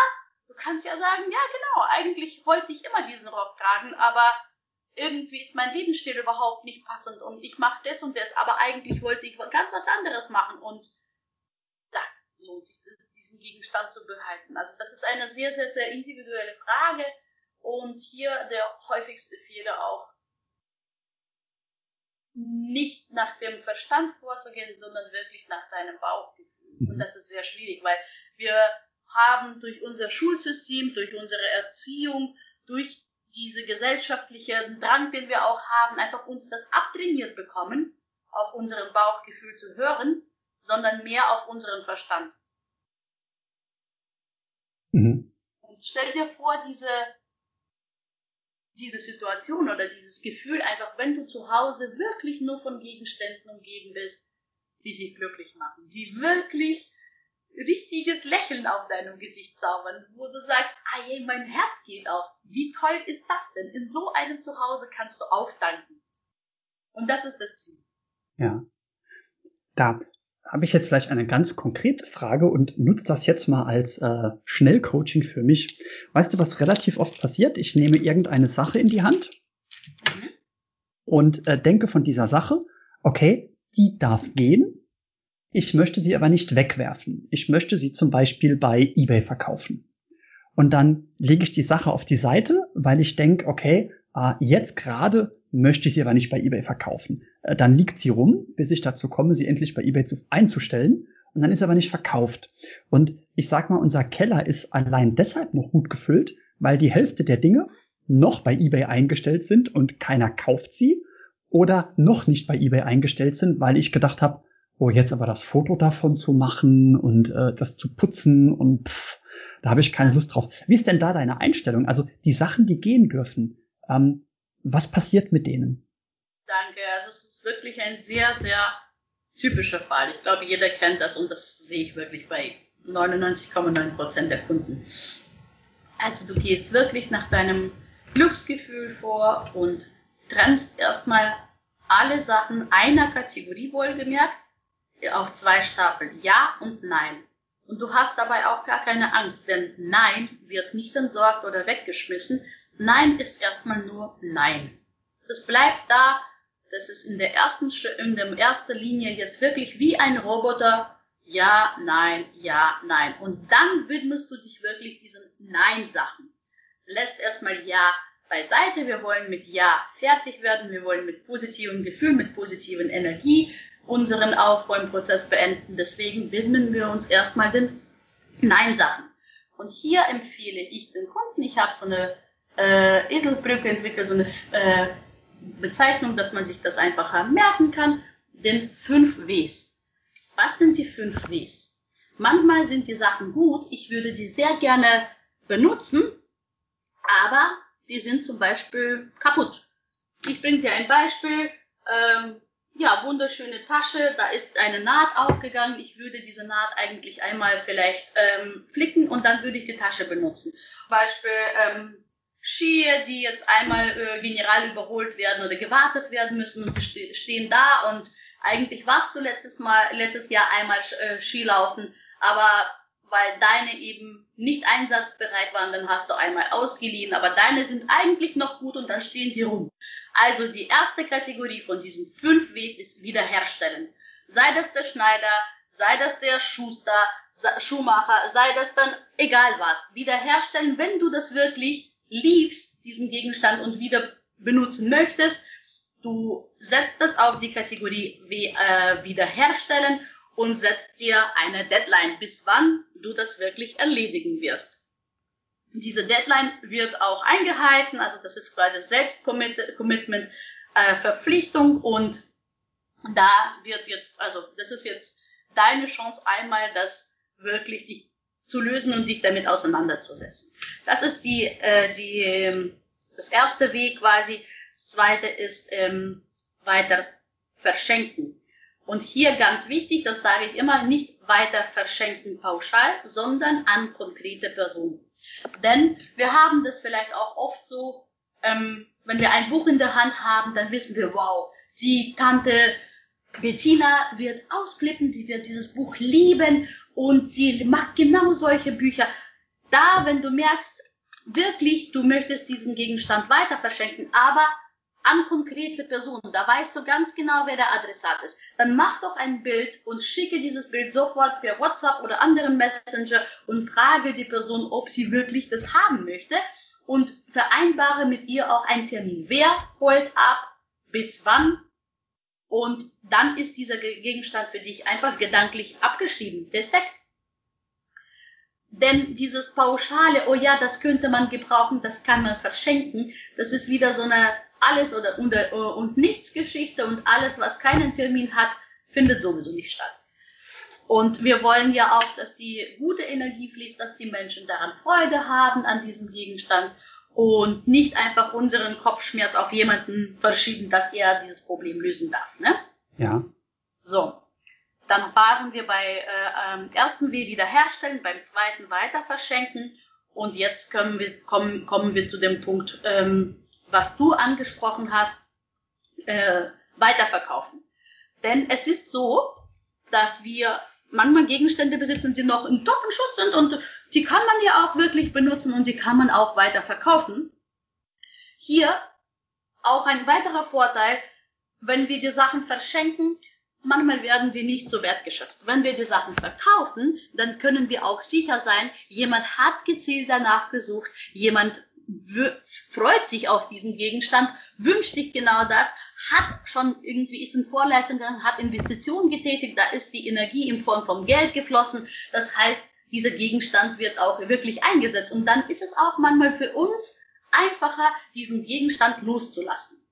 du kannst ja sagen, ja genau, eigentlich wollte ich immer diesen Rock tragen, aber irgendwie ist mein Lebensstil überhaupt nicht passend und ich mache das und das, aber eigentlich wollte ich ganz was anderes machen und lohnt sich das, diesen Gegenstand zu behalten. Also das ist eine sehr, sehr, sehr individuelle Frage und hier der häufigste Fehler auch nicht nach dem Verstand vorzugehen, sondern wirklich nach deinem Bauchgefühl. Mhm. Und das ist sehr schwierig, weil wir haben durch unser Schulsystem, durch unsere Erziehung, durch diese gesellschaftliche Drang, den wir auch haben, einfach uns das abtrainiert bekommen, auf unserem Bauchgefühl zu hören, sondern mehr auf unseren Verstand. Mhm. Und stell dir vor, diese diese Situation oder dieses Gefühl einfach, wenn du zu Hause wirklich nur von Gegenständen umgeben bist, die dich glücklich machen, die wirklich richtiges Lächeln auf deinem Gesicht zaubern, wo du sagst, ah je, mein Herz geht auf. Wie toll ist das denn? In so einem Zuhause kannst du aufdanken. Und das ist das Ziel. Ja. Da habe ich jetzt vielleicht eine ganz konkrete Frage und nutze das jetzt mal als äh, Schnellcoaching für mich. Weißt du, was relativ oft passiert? Ich nehme irgendeine Sache in die Hand und äh, denke von dieser Sache, okay, die darf gehen. Ich möchte sie aber nicht wegwerfen. Ich möchte sie zum Beispiel bei eBay verkaufen. Und dann lege ich die Sache auf die Seite, weil ich denke, okay, äh, jetzt gerade möchte ich sie aber nicht bei eBay verkaufen. Äh, dann liegt sie rum, bis ich dazu komme, sie endlich bei eBay zu, einzustellen. Und dann ist sie aber nicht verkauft. Und ich sag mal, unser Keller ist allein deshalb noch gut gefüllt, weil die Hälfte der Dinge noch bei eBay eingestellt sind und keiner kauft sie oder noch nicht bei eBay eingestellt sind, weil ich gedacht habe, oh, jetzt aber das Foto davon zu machen und äh, das zu putzen und pff, da habe ich keine Lust drauf. Wie ist denn da deine Einstellung? Also die Sachen, die gehen dürfen, ähm, was passiert mit denen? Danke. Also es ist wirklich ein sehr, sehr typischer Fall. Ich glaube, jeder kennt das und das sehe ich wirklich bei 99,9 Prozent der Kunden. Also du gehst wirklich nach deinem Glücksgefühl vor und trennst erstmal alle Sachen einer Kategorie wohlgemerkt auf zwei Stapel. Ja und Nein. Und du hast dabei auch gar keine Angst, denn Nein wird nicht entsorgt oder weggeschmissen. Nein ist erstmal nur Nein. Das bleibt da. Das ist in der ersten, in der ersten Linie jetzt wirklich wie ein Roboter. Ja, nein, ja, nein. Und dann widmest du dich wirklich diesen Nein-Sachen. Lässt erstmal Ja beiseite. Wir wollen mit Ja fertig werden. Wir wollen mit positivem Gefühl, mit positiven Energie unseren Aufräumprozess beenden. Deswegen widmen wir uns erstmal den Nein-Sachen. Und hier empfehle ich den Kunden, ich habe so eine äh, Eselsbrücke entwickelt, so eine äh, Bezeichnung, dass man sich das einfacher merken kann, den fünf Ws. Was sind die fünf Ws? Manchmal sind die Sachen gut, ich würde die sehr gerne benutzen, aber die sind zum Beispiel kaputt. Ich bringe dir ein Beispiel. Ähm, ja, wunderschöne Tasche, da ist eine Naht aufgegangen. Ich würde diese Naht eigentlich einmal vielleicht ähm, flicken und dann würde ich die Tasche benutzen. Beispiel ähm, Skier, die jetzt einmal äh, general überholt werden oder gewartet werden müssen und die stehen da und eigentlich warst du letztes Mal, letztes Jahr einmal äh, Skilaufen, aber weil deine eben nicht einsatzbereit waren, dann hast du einmal ausgeliehen, aber deine sind eigentlich noch gut und dann stehen die rum. Also die erste Kategorie von diesen fünf Ws ist wiederherstellen. Sei das der Schneider, sei das der Schuster, Schuhmacher, sei das dann egal was. Wiederherstellen, wenn du das wirklich liebst, diesen Gegenstand und wieder benutzen möchtest, du setzt das auf die Kategorie wie, äh, wiederherstellen und setzt dir eine Deadline, bis wann du das wirklich erledigen wirst. Diese Deadline wird auch eingehalten, also das ist quasi Selbstcommitment, äh, Verpflichtung und da wird jetzt, also das ist jetzt deine Chance einmal, das wirklich dich zu lösen und dich damit auseinanderzusetzen. Das ist die, äh, die, ähm, das erste Weg quasi. Das zweite ist ähm, weiter verschenken. Und hier ganz wichtig, das sage ich immer, nicht weiter verschenken pauschal, sondern an konkrete Personen. Denn wir haben das vielleicht auch oft so, ähm, wenn wir ein Buch in der Hand haben, dann wissen wir, wow, die Tante Bettina wird ausflippen, sie wird dieses Buch lieben und sie mag genau solche Bücher. Da, wenn du merkst, wirklich, du möchtest diesen Gegenstand weiter verschenken, aber an konkrete Personen. Da weißt du ganz genau, wer der Adressat ist. Dann mach doch ein Bild und schicke dieses Bild sofort per WhatsApp oder anderen Messenger und frage die Person, ob sie wirklich das haben möchte und vereinbare mit ihr auch einen Termin. Wer holt ab, bis wann und dann ist dieser Gegenstand für dich einfach gedanklich abgeschrieben. Der ist weg. Denn dieses pauschale, oh ja, das könnte man gebrauchen, das kann man verschenken, das ist wieder so eine alles oder und, und nichts Geschichte und alles, was keinen Termin hat, findet sowieso nicht statt. Und wir wollen ja auch, dass die gute Energie fließt, dass die Menschen daran Freude haben an diesem Gegenstand und nicht einfach unseren Kopfschmerz auf jemanden verschieben, dass er dieses Problem lösen darf. Ne? Ja. So, dann waren wir bei äh, ähm, ersten W wiederherstellen, beim zweiten weiter verschenken und jetzt kommen wir, kommen, kommen wir zu dem Punkt, ähm, was du angesprochen hast, äh, weiterverkaufen. Denn es ist so, dass wir manchmal Gegenstände besitzen, die noch in Top-Schuss sind und die kann man ja auch wirklich benutzen und die kann man auch weiter verkaufen. Hier auch ein weiterer Vorteil, wenn wir die Sachen verschenken, manchmal werden die nicht so wertgeschätzt. Wenn wir die Sachen verkaufen, dann können wir auch sicher sein, jemand hat gezielt danach gesucht, jemand freut sich auf diesen Gegenstand, wünscht sich genau das, hat schon irgendwie, ist in Vorleistung hat Investitionen getätigt, da ist die Energie in Form von Geld geflossen. Das heißt, dieser Gegenstand wird auch wirklich eingesetzt. Und dann ist es auch manchmal für uns einfacher, diesen Gegenstand loszulassen.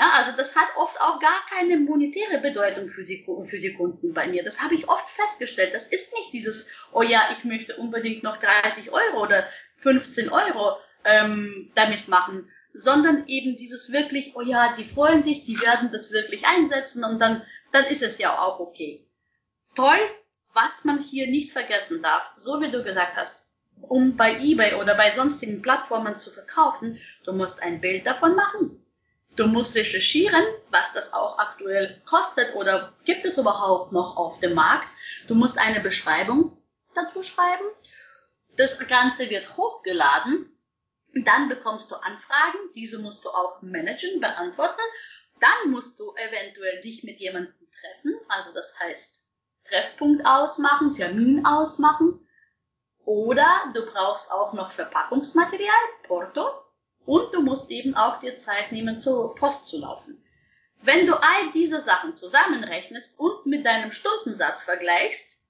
Ja, also das hat oft auch gar keine monetäre Bedeutung für die, für die Kunden bei mir. Das habe ich oft festgestellt. Das ist nicht dieses, oh ja, ich möchte unbedingt noch 30 Euro oder 15 Euro ähm, damit machen, sondern eben dieses wirklich, oh ja, die freuen sich, die werden das wirklich einsetzen und dann, dann ist es ja auch okay. Toll, was man hier nicht vergessen darf, so wie du gesagt hast, um bei eBay oder bei sonstigen Plattformen zu verkaufen, du musst ein Bild davon machen. Du musst recherchieren, was das auch aktuell kostet oder gibt es überhaupt noch auf dem Markt. Du musst eine Beschreibung dazu schreiben. Das Ganze wird hochgeladen. Dann bekommst du Anfragen. Diese musst du auch managen, beantworten. Dann musst du eventuell dich mit jemandem treffen. Also das heißt, Treffpunkt ausmachen, Termin ausmachen. Oder du brauchst auch noch Verpackungsmaterial, Porto. Und du musst eben auch dir Zeit nehmen, zur Post zu laufen. Wenn du all diese Sachen zusammenrechnest und mit deinem Stundensatz vergleichst,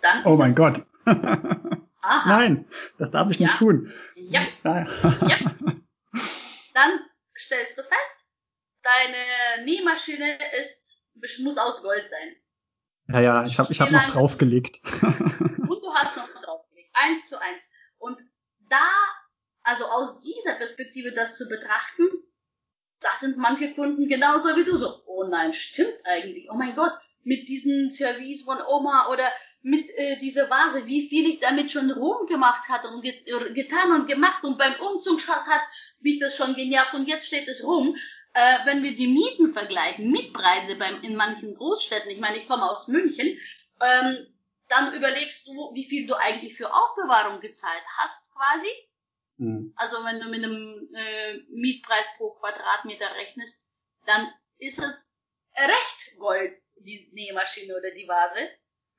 dann Oh mein Gott. *laughs* Nein, das darf ich ja. nicht tun. Ja. ja. *laughs* Dann stellst du fest, deine Nähmaschine ist, muss aus Gold sein. Ja, ja, ich habe ich hab noch draufgelegt. und du hast noch draufgelegt. Eins zu eins. Und da also aus dieser Perspektive das zu betrachten, da sind manche Kunden genauso wie du so, oh nein, stimmt eigentlich, oh mein Gott, mit diesem Service von Oma oder mit äh, dieser Vase, wie viel ich damit schon rumgemacht hatte und get äh, getan und gemacht und beim Umzug hat mich das schon genervt und jetzt steht es rum. Äh, wenn wir die Mieten vergleichen, Mietpreise beim, in manchen Großstädten, ich meine, ich komme aus München, ähm, dann überlegst du, wie viel du eigentlich für Aufbewahrung gezahlt hast quasi Mhm. Also wenn du mit einem äh, Mietpreis pro Quadratmeter rechnest, dann ist es recht Gold, die Nähmaschine oder die Vase,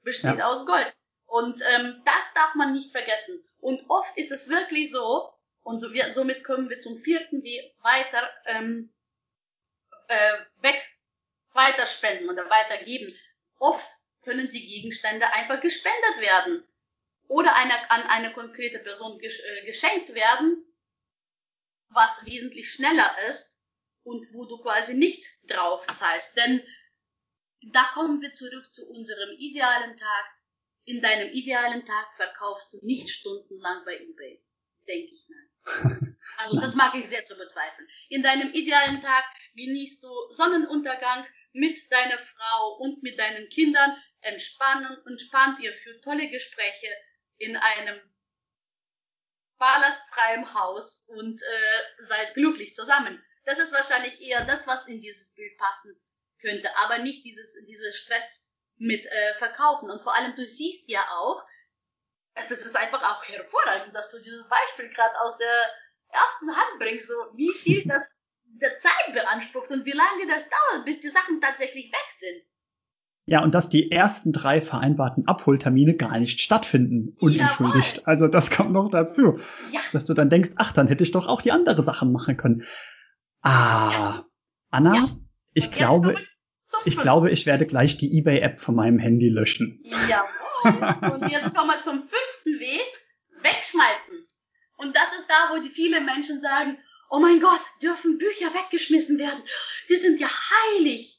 besteht ja. aus Gold. Und ähm, das darf man nicht vergessen. Und oft ist es wirklich so, und so, wir, somit kommen wir zum vierten Weg weiter ähm, äh, weg, weiter spenden oder weitergeben. Oft können die Gegenstände einfach gespendet werden oder eine, an eine konkrete Person äh, geschenkt werden, was wesentlich schneller ist und wo du quasi nicht drauf zahlst. Denn da kommen wir zurück zu unserem idealen Tag. In deinem idealen Tag verkaufst du nicht stundenlang bei eBay, denke ich mal. *laughs* Also das mag ich sehr zu bezweifeln. In deinem idealen Tag genießt du Sonnenuntergang mit deiner Frau und mit deinen Kindern, entspannen, entspannt ihr für tolle Gespräche, in einem ballastfreien Haus und äh, seid glücklich zusammen. Das ist wahrscheinlich eher das, was in dieses Bild passen könnte, aber nicht dieses, dieses Stress mit äh, Verkaufen. Und vor allem, du siehst ja auch, das ist einfach auch hervorragend, dass du dieses Beispiel gerade aus der ersten Hand bringst, so wie viel das der Zeit beansprucht und wie lange das dauert, bis die Sachen tatsächlich weg sind. Ja, und dass die ersten drei vereinbarten Abholtermine gar nicht stattfinden, unentschuldigt. Jawohl. Also das kommt noch dazu. Ja. Dass du dann denkst, ach, dann hätte ich doch auch die andere Sachen machen können. Ah, ja. Anna, ja. ich glaube, ich glaube, ich werde gleich die eBay-App von meinem Handy löschen. Jawohl. Und jetzt kommen wir zum fünften Weg. Wegschmeißen. Und das ist da, wo die viele Menschen sagen, oh mein Gott, dürfen Bücher weggeschmissen werden? Sie sind ja heilig.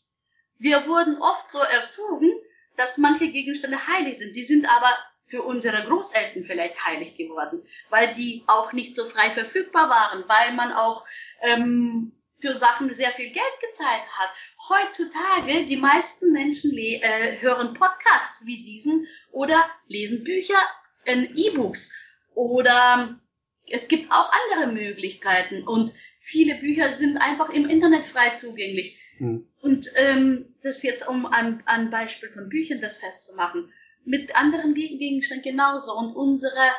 Wir wurden oft so erzogen, dass manche Gegenstände heilig sind. Die sind aber für unsere Großeltern vielleicht heilig geworden, weil die auch nicht so frei verfügbar waren, weil man auch ähm, für Sachen sehr viel Geld gezahlt hat. Heutzutage, die meisten Menschen äh, hören Podcasts wie diesen oder lesen Bücher in E-Books oder es gibt auch andere Möglichkeiten und viele Bücher sind einfach im Internet frei zugänglich. Mhm. Und ähm, das jetzt, um an, an Beispiel von Büchern das festzumachen, mit anderen Gegenständen genauso. Und unsere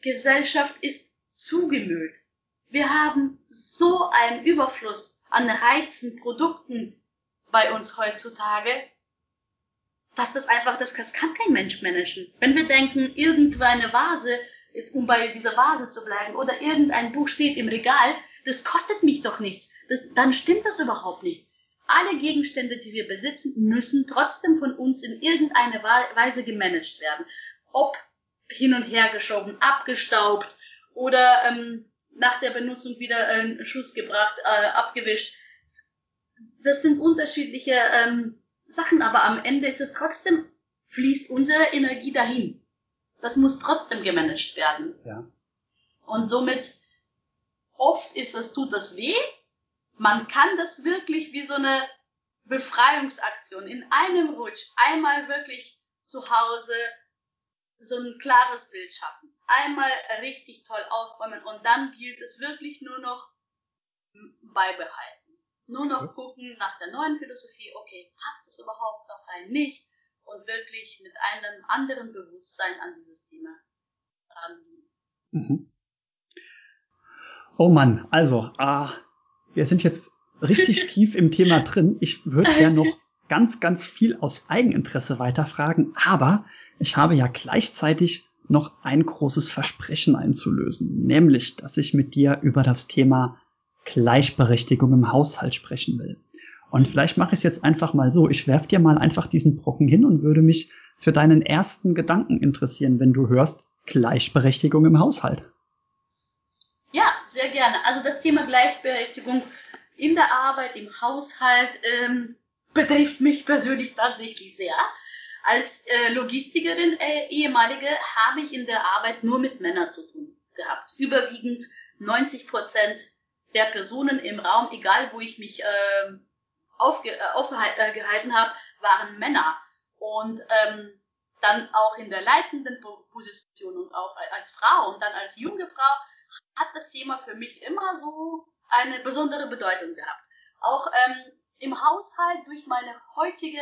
Gesellschaft ist zugemüllt. Wir haben so einen Überfluss an Reizen, Produkten bei uns heutzutage, dass das einfach, das kann kein Mensch managen. Wenn wir denken, irgendeine Vase ist, um bei dieser Vase zu bleiben, oder irgendein Buch steht im Regal, das kostet mich doch nichts. Das, dann stimmt das überhaupt nicht. Alle Gegenstände, die wir besitzen, müssen trotzdem von uns in irgendeiner Weise gemanagt werden. Ob hin und her geschoben, abgestaubt oder ähm, nach der Benutzung wieder einen Schuss gebracht, äh, abgewischt. Das sind unterschiedliche ähm, Sachen, aber am Ende ist es trotzdem, fließt unsere Energie dahin. Das muss trotzdem gemanagt werden. Ja. Und somit, oft ist es, tut das weh. Man kann das wirklich wie so eine Befreiungsaktion in einem Rutsch einmal wirklich zu Hause so ein klares Bild schaffen. Einmal richtig toll aufräumen und dann gilt es wirklich nur noch beibehalten. Nur noch gucken nach der neuen Philosophie, okay, passt es überhaupt noch rein? Nicht. Und wirklich mit einem anderen Bewusstsein an dieses Thema rangehen. Mhm. Oh Mann, also, ah, wir sind jetzt richtig *laughs* tief im Thema drin. Ich würde ja noch ganz, ganz viel aus Eigeninteresse weiterfragen, aber ich habe ja gleichzeitig noch ein großes Versprechen einzulösen, nämlich, dass ich mit dir über das Thema Gleichberechtigung im Haushalt sprechen will. Und vielleicht mache ich es jetzt einfach mal so. Ich werf dir mal einfach diesen Brocken hin und würde mich für deinen ersten Gedanken interessieren, wenn du hörst Gleichberechtigung im Haushalt. Gerne. Also das Thema Gleichberechtigung in der Arbeit, im Haushalt ähm, betrifft mich persönlich tatsächlich sehr. Als äh, Logistikerin, äh, ehemalige, habe ich in der Arbeit nur mit Männern zu tun gehabt. Überwiegend 90 Prozent der Personen im Raum, egal wo ich mich äh, aufge äh, aufgehalten habe, waren Männer. Und ähm, dann auch in der leitenden Position und auch als Frau und dann als junge Frau hat das Thema für mich immer so eine besondere Bedeutung gehabt. Auch ähm, im Haushalt durch meine heutige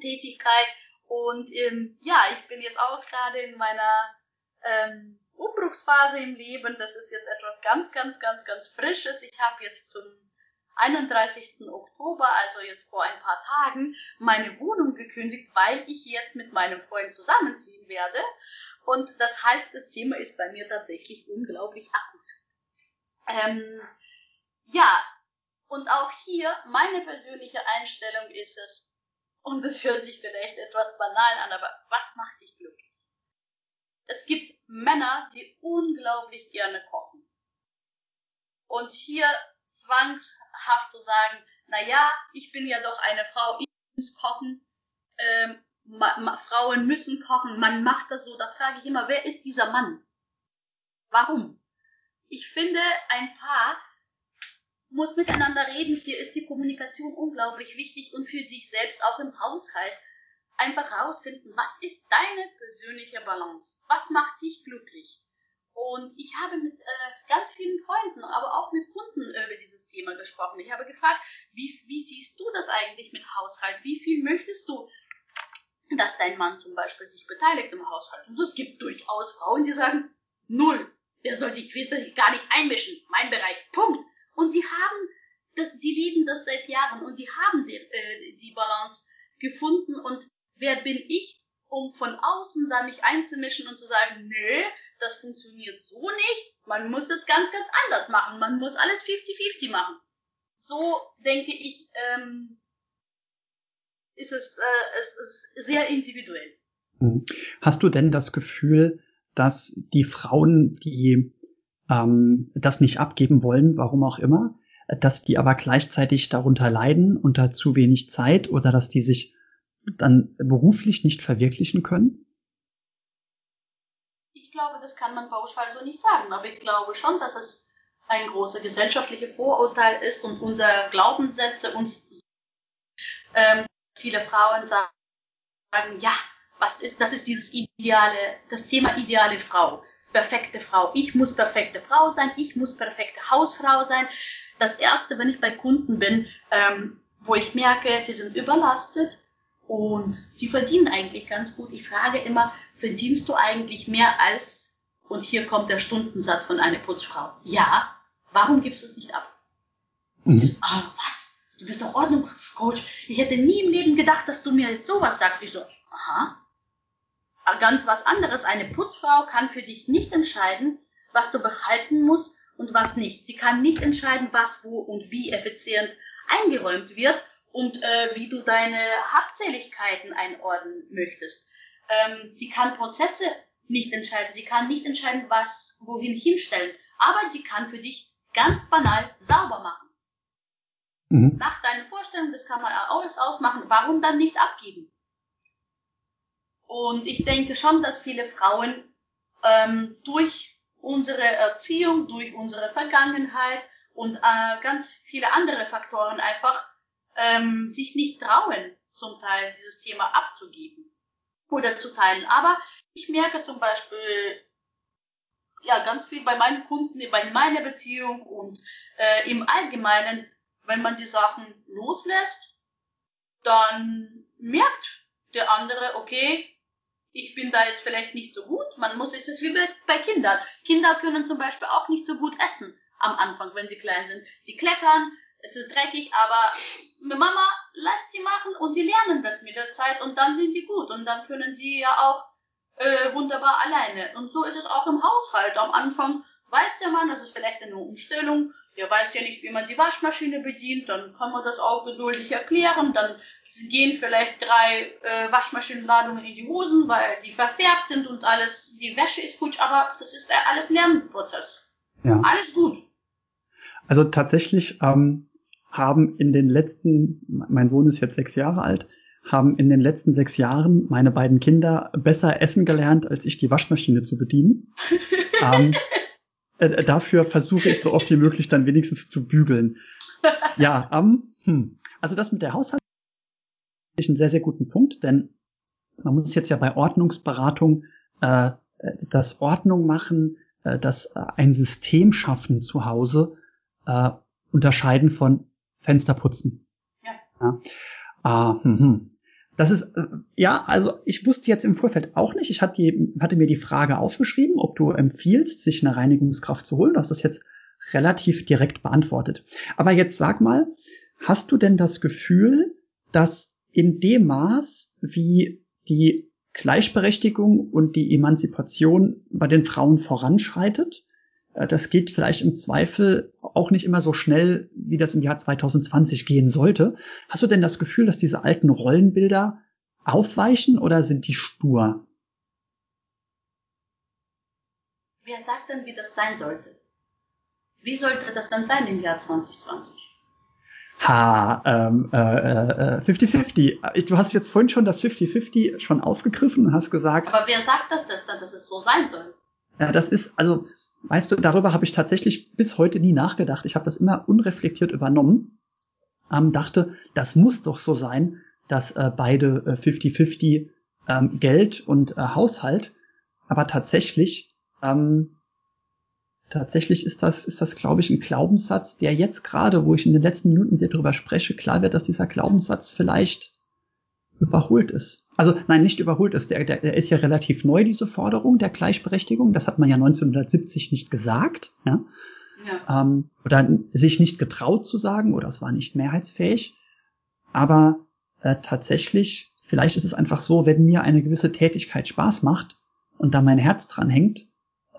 Tätigkeit und ähm, ja, ich bin jetzt auch gerade in meiner ähm, Umbruchsphase im Leben. Das ist jetzt etwas ganz, ganz, ganz, ganz Frisches. Ich habe jetzt zum 31. Oktober, also jetzt vor ein paar Tagen, meine Wohnung gekündigt, weil ich jetzt mit meinem Freund zusammenziehen werde. Und das heißt, das Thema ist bei mir tatsächlich unglaublich akut. Ähm, ja, und auch hier meine persönliche Einstellung ist es, und das hört sich vielleicht etwas banal an, aber was macht dich glücklich? Es gibt Männer, die unglaublich gerne kochen. Und hier zwangshaft zu sagen, na ja, ich bin ja doch eine Frau, ich muss kochen, ähm, Frauen müssen kochen, man macht das so, da frage ich immer, wer ist dieser Mann? Warum? Ich finde, ein Paar muss miteinander reden. Hier ist die Kommunikation unglaublich wichtig und für sich selbst auch im Haushalt einfach herausfinden, was ist deine persönliche Balance? Was macht dich glücklich? Und ich habe mit äh, ganz vielen Freunden, aber auch mit Kunden über dieses Thema gesprochen. Ich habe gefragt, wie, wie siehst du das eigentlich mit Haushalt? Wie viel möchtest du, dass dein Mann zum Beispiel sich beteiligt im Haushalt? Und es gibt durchaus Frauen, die sagen, null. Der soll sich gar nicht einmischen. Mein Bereich. Punkt. Und die haben das, die leben das seit Jahren und die haben die, äh, die Balance gefunden. Und wer bin ich, um von außen da mich einzumischen und zu sagen, nö, das funktioniert so nicht. Man muss es ganz, ganz anders machen. Man muss alles 50-50 machen. So denke ich, ähm, ist es, äh, es ist sehr individuell. Hm. Hast du denn das Gefühl, dass die Frauen, die ähm, das nicht abgeben wollen, warum auch immer, dass die aber gleichzeitig darunter leiden, unter zu wenig Zeit oder dass die sich dann beruflich nicht verwirklichen können? Ich glaube, das kann man pauschal so nicht sagen, aber ich glaube schon, dass es ein großes gesellschaftliches Vorurteil ist und unsere Glaubenssätze uns ähm, viele Frauen sagen, ja, was ist, das ist dieses ideale, das Thema ideale Frau perfekte Frau. Ich muss perfekte Frau sein, ich muss perfekte Hausfrau sein. Das erste, wenn ich bei Kunden bin, ähm, wo ich merke, die sind überlastet und die verdienen eigentlich ganz gut. Ich frage immer, verdienst du eigentlich mehr als, und hier kommt der Stundensatz von einer Putzfrau. Ja, warum gibst du es nicht ab? Mhm. Ah, was? Du bist doch Ordnungscoach. Ich hätte nie im Leben gedacht, dass du mir jetzt sowas sagst. Ich so, aha, ganz was anderes. Eine Putzfrau kann für dich nicht entscheiden, was du behalten musst und was nicht. Sie kann nicht entscheiden, was, wo und wie effizient eingeräumt wird und äh, wie du deine Habseligkeiten einordnen möchtest. Ähm, sie kann Prozesse nicht entscheiden. Sie kann nicht entscheiden, was wohin hinstellen. aber sie kann für dich ganz banal sauber machen. Mhm. Nach deinen Vorstellungen, das kann man alles ausmachen. Warum dann nicht abgeben? Und ich denke schon, dass viele Frauen ähm, durch unsere Erziehung, durch unsere Vergangenheit und äh, ganz viele andere Faktoren einfach ähm, sich nicht trauen, zum Teil dieses Thema abzugeben oder zu teilen. Aber ich merke zum Beispiel ja ganz viel bei meinen Kunden, bei meiner Beziehung und äh, im Allgemeinen, wenn man die Sachen loslässt, dann merkt der andere, okay, ich bin da jetzt vielleicht nicht so gut. Man muss, es ist wie bei Kindern. Kinder können zum Beispiel auch nicht so gut essen am Anfang, wenn sie klein sind. Sie kleckern, es ist dreckig, aber Mama lässt sie machen und sie lernen das mit der Zeit und dann sind sie gut und dann können sie ja auch äh, wunderbar alleine. Und so ist es auch im Haushalt. Am Anfang weiß der Mann, das ist vielleicht eine Umstellung, der weiß ja nicht, wie man die Waschmaschine bedient, dann kann man das auch geduldig erklären, dann gehen vielleicht drei äh, Waschmaschinenladungen in die Hosen, weil die verfärbt sind und alles, die Wäsche ist futsch, aber das ist alles Lernprozess. Ja. Alles gut. Also tatsächlich ähm, haben in den letzten, mein Sohn ist jetzt sechs Jahre alt, haben in den letzten sechs Jahren meine beiden Kinder besser essen gelernt, als ich die Waschmaschine zu bedienen. *laughs* ähm, äh, dafür versuche ich so oft wie möglich dann wenigstens zu bügeln. Ja, ähm, hm. also das mit der Haushalt ist ein sehr, sehr guten Punkt, denn man muss jetzt ja bei Ordnungsberatung äh, das Ordnung machen, äh, das äh, ein System schaffen zu Hause, äh, unterscheiden von Fensterputzen. Ja. ja. Äh, hm, hm. Das ist, äh, ja, also ich wusste jetzt im Vorfeld auch nicht. Ich hatte, hatte mir die Frage aufgeschrieben, ob du empfiehlst, sich eine Reinigungskraft zu holen. Du hast das jetzt relativ direkt beantwortet. Aber jetzt sag mal, hast du denn das Gefühl, dass in dem Maß, wie die Gleichberechtigung und die Emanzipation bei den Frauen voranschreitet, das geht vielleicht im Zweifel auch nicht immer so schnell, wie das im Jahr 2020 gehen sollte. Hast du denn das Gefühl, dass diese alten Rollenbilder aufweichen oder sind die stur? Wer sagt denn, wie das sein sollte? Wie sollte das dann sein im Jahr 2020? Ha, ähm, äh, 50-50. Äh, du hast jetzt vorhin schon das 50-50 schon aufgegriffen und hast gesagt. Aber wer sagt das, dass, dass es so sein soll? Ja, das ist, also Weißt du, darüber habe ich tatsächlich bis heute nie nachgedacht. Ich habe das immer unreflektiert übernommen. Ähm, dachte, das muss doch so sein, dass äh, beide 50-50 äh, ähm, Geld und äh, Haushalt. Aber tatsächlich, ähm, tatsächlich ist das, ist das, glaube ich, ein Glaubenssatz, der jetzt gerade, wo ich in den letzten Minuten dir darüber spreche, klar wird, dass dieser Glaubenssatz vielleicht überholt ist. Also nein, nicht überholt ist. Der, der, der ist ja relativ neu, diese Forderung der Gleichberechtigung. Das hat man ja 1970 nicht gesagt. Ja? Ja. Ähm, oder sich nicht getraut zu sagen oder es war nicht mehrheitsfähig. Aber äh, tatsächlich, vielleicht ist es einfach so, wenn mir eine gewisse Tätigkeit Spaß macht und da mein Herz dran hängt,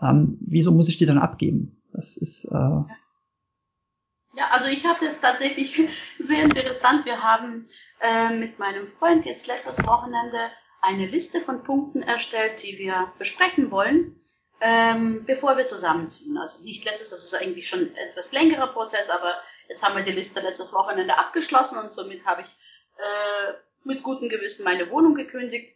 ähm, wieso muss ich die dann abgeben? Das ist äh, ja. Ja, also ich habe jetzt tatsächlich *laughs* sehr interessant. Wir haben äh, mit meinem Freund jetzt letztes Wochenende eine Liste von Punkten erstellt, die wir besprechen wollen, ähm, bevor wir zusammenziehen. Also nicht letztes, das ist eigentlich schon ein etwas längerer Prozess, aber jetzt haben wir die Liste letztes Wochenende abgeschlossen und somit habe ich äh, mit gutem Gewissen meine Wohnung gekündigt.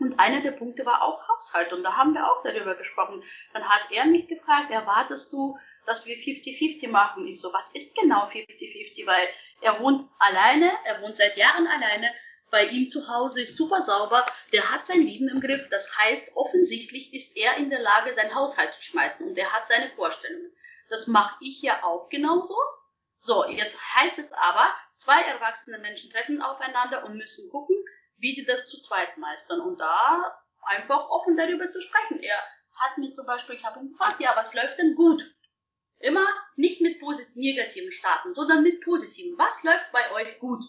Und einer der Punkte war auch Haushalt und da haben wir auch darüber gesprochen. Dann hat er mich gefragt, erwartest du, dass wir 50-50 machen? Ich so, was ist genau 50-50? Weil er wohnt alleine, er wohnt seit Jahren alleine, bei ihm zu Hause ist super sauber, der hat sein Leben im Griff. Das heißt, offensichtlich ist er in der Lage, sein Haushalt zu schmeißen und er hat seine Vorstellungen. Das mache ich ja auch genauso. So, jetzt heißt es aber, zwei erwachsene Menschen treffen aufeinander und müssen gucken, wie die das zu zweit meistern und da einfach offen darüber zu sprechen. Er hat mir zum Beispiel, ich habe ihn gefragt, ja, was läuft denn gut? Immer nicht mit negativen starten, sondern mit positiven. Was läuft bei euch gut?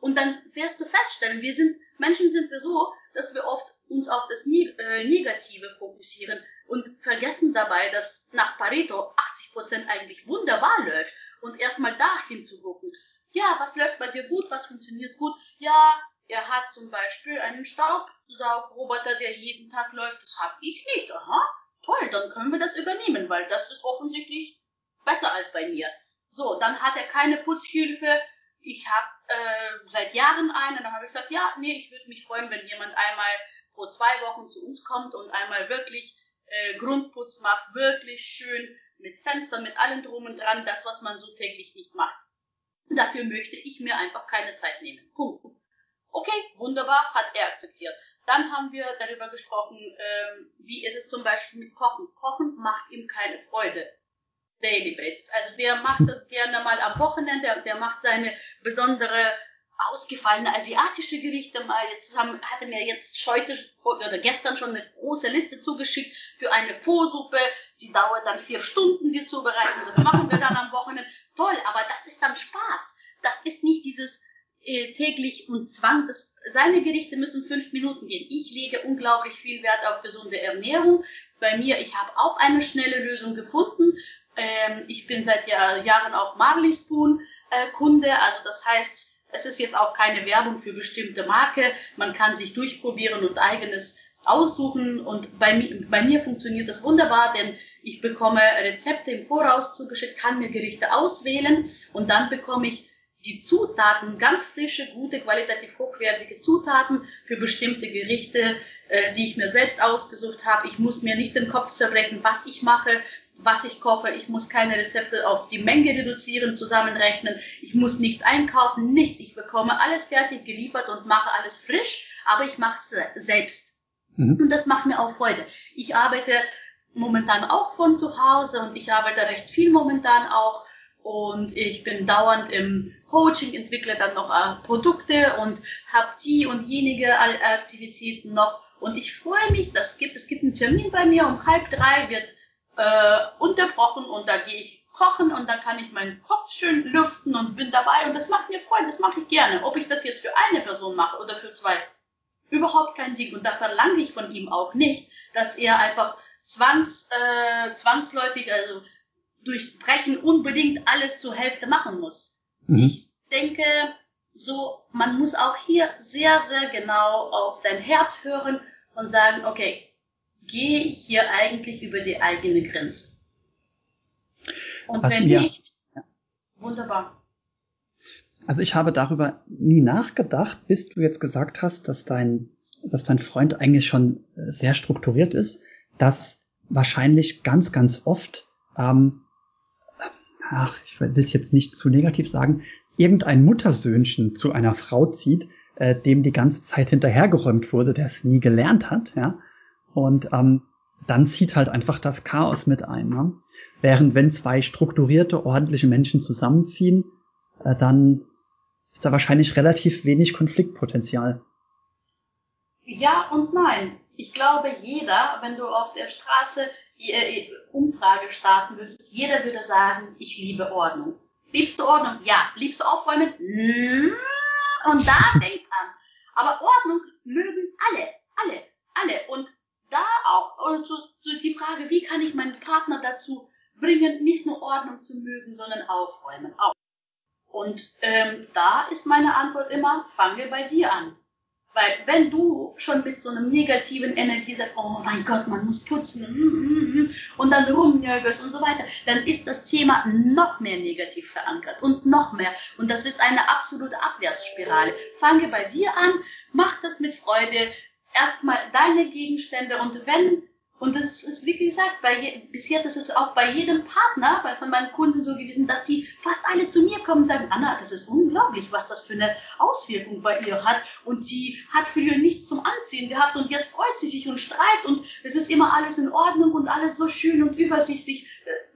Und dann wirst du feststellen, wir sind, Menschen sind wir so, dass wir oft uns auf das äh, Negative fokussieren und vergessen dabei, dass nach Pareto 80% eigentlich wunderbar läuft und erstmal dahin zu gucken. Ja, was läuft bei dir gut, was funktioniert gut? Ja, er hat zum Beispiel einen Staubsaugroboter, der jeden Tag läuft. Das habe ich nicht. Aha, toll, dann können wir das übernehmen, weil das ist offensichtlich besser als bei mir. So, dann hat er keine Putzhilfe. Ich habe äh, seit Jahren eine. Dann habe ich gesagt, ja, nee, ich würde mich freuen, wenn jemand einmal pro zwei Wochen zu uns kommt und einmal wirklich äh, Grundputz macht, wirklich schön mit Fenstern, mit allem drum und dran, das, was man so täglich nicht macht. Dafür möchte ich mir einfach keine Zeit nehmen. Punkt. Okay, wunderbar, hat er akzeptiert. Dann haben wir darüber gesprochen, ähm, wie ist es zum Beispiel mit Kochen. Kochen macht ihm keine Freude. Daily Basis. Also der macht das gerne mal am Wochenende, der macht seine besondere ausgefallene asiatische Gerichte mal. Jetzt haben, hatte mir jetzt heute oder gestern schon eine große Liste zugeschickt für eine Pho-Suppe. Die dauert dann vier Stunden, die zubereiten. Das machen wir dann am Wochenende. Toll, aber das ist dann Spaß. Das ist nicht dieses äh, täglich und Zwang. Das, seine Gerichte müssen fünf Minuten gehen. Ich lege unglaublich viel Wert auf gesunde Ernährung. Bei mir, ich habe auch eine schnelle Lösung gefunden. Ähm, ich bin seit Jahr, Jahren auch Marley Spoon äh, Kunde. Also das heißt, es ist jetzt auch keine Werbung für bestimmte Marke. Man kann sich durchprobieren und eigenes aussuchen. Und bei, bei mir funktioniert das wunderbar, denn ich bekomme Rezepte im Voraus zugeschickt, kann mir Gerichte auswählen und dann bekomme ich die Zutaten, ganz frische, gute, qualitativ hochwertige Zutaten für bestimmte Gerichte, äh, die ich mir selbst ausgesucht habe. Ich muss mir nicht den Kopf zerbrechen, was ich mache, was ich koche. Ich muss keine Rezepte auf die Menge reduzieren, zusammenrechnen. Ich muss nichts einkaufen, nichts. Ich bekomme alles fertig geliefert und mache alles frisch, aber ich mache es selbst. Mhm. Und das macht mir auch Freude. Ich arbeite momentan auch von zu Hause und ich arbeite recht viel momentan auch und ich bin dauernd im Coaching, entwickle dann noch äh, Produkte und habe die und jenige Aktivitäten noch und ich freue mich, das gibt, es gibt einen Termin bei mir um halb drei wird äh, unterbrochen und da gehe ich kochen und dann kann ich meinen Kopf schön lüften und bin dabei und das macht mir Freude, das mache ich gerne. Ob ich das jetzt für eine Person mache oder für zwei, überhaupt kein Ding. Und da verlange ich von ihm auch nicht, dass er einfach zwangs, äh, zwangsläufig, also durchs Brechen unbedingt alles zur Hälfte machen muss. Mhm. Ich denke, so, man muss auch hier sehr, sehr genau auf sein Herz hören und sagen, okay, gehe ich hier eigentlich über die eigene Grenze? Und Was wenn mir, nicht, ja. wunderbar. Also ich habe darüber nie nachgedacht, bis du jetzt gesagt hast, dass dein, dass dein Freund eigentlich schon sehr strukturiert ist, dass wahrscheinlich ganz, ganz oft, ähm, ach, ich will es jetzt nicht zu negativ sagen, irgendein Muttersöhnchen zu einer Frau zieht, äh, dem die ganze Zeit hinterhergeräumt wurde, der es nie gelernt hat, ja, und ähm, dann zieht halt einfach das Chaos mit ein. Ne? Während wenn zwei strukturierte, ordentliche Menschen zusammenziehen, äh, dann ist da wahrscheinlich relativ wenig Konfliktpotenzial. Ja und nein. Ich glaube, jeder, wenn du auf der Straße die äh, Umfrage starten würdest, jeder würde sagen, ich liebe Ordnung. Liebst du Ordnung? Ja. Liebst du Aufräumen? Hm. Und da *laughs* fängt an. Aber Ordnung mögen alle, alle, alle. Und da auch äh, zu, zu die Frage, wie kann ich meinen Partner dazu bringen, nicht nur Ordnung zu mögen, sondern aufräumen auch. Und ähm, da ist meine Antwort immer, fange bei dir an. Weil wenn du schon mit so einem negativen Energie sagst, oh mein Gott, man muss putzen mm, mm, mm, und dann rumnörgelst und so weiter, dann ist das Thema noch mehr negativ verankert und noch mehr. Und das ist eine absolute Abwärtsspirale. Fange bei dir an, mach das mit Freude, erstmal deine Gegenstände und wenn, und das ist wie gesagt, bei je, bis jetzt ist es auch bei jedem Partner, bei von meinen Kunden so gewesen, dass sie fast alle zu mir kommen und sagen, Anna, das ist unglaublich, was das für eine Auswirkung bei ihr hat und sie hat früher nichts zum Anziehen gehabt und jetzt freut sie sich und strahlt und es ist immer alles in Ordnung und alles so schön und übersichtlich.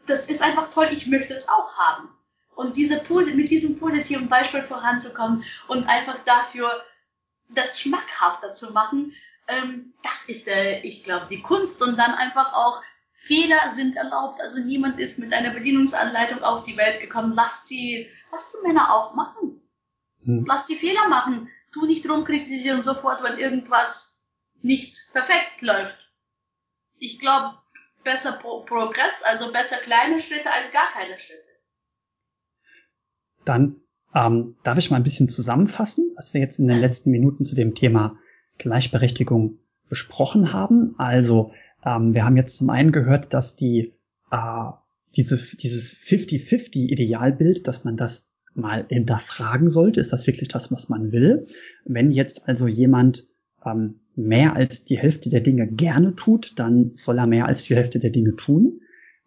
Das ist einfach toll, ich möchte es auch haben. Und diese, mit diesem positiven Beispiel voranzukommen und einfach dafür das schmackhafter zu machen, ähm, das ist, äh, ich glaube, die Kunst und dann einfach auch Fehler sind erlaubt. Also niemand ist mit einer Bedienungsanleitung auf die Welt gekommen. Lass die, lass die Männer auch machen. Hm. Lass die Fehler machen. Tu nicht rumkritisieren sofort, wenn irgendwas nicht perfekt läuft. Ich glaube, besser Pro Progress, also besser kleine Schritte als gar keine Schritte. Dann ähm, darf ich mal ein bisschen zusammenfassen, was wir jetzt in den letzten Minuten zu dem Thema Gleichberechtigung besprochen haben. Also Ähm, wir haben jetzt zum einen gehört, dass die äh, diese, dieses 50-50-Idealbild, dass man das mal hinterfragen sollte, ist das wirklich das, was man will? Wenn jetzt also jemand ähm, mehr als die Hälfte der Dinge gerne tut, dann soll er mehr als die Hälfte der Dinge tun.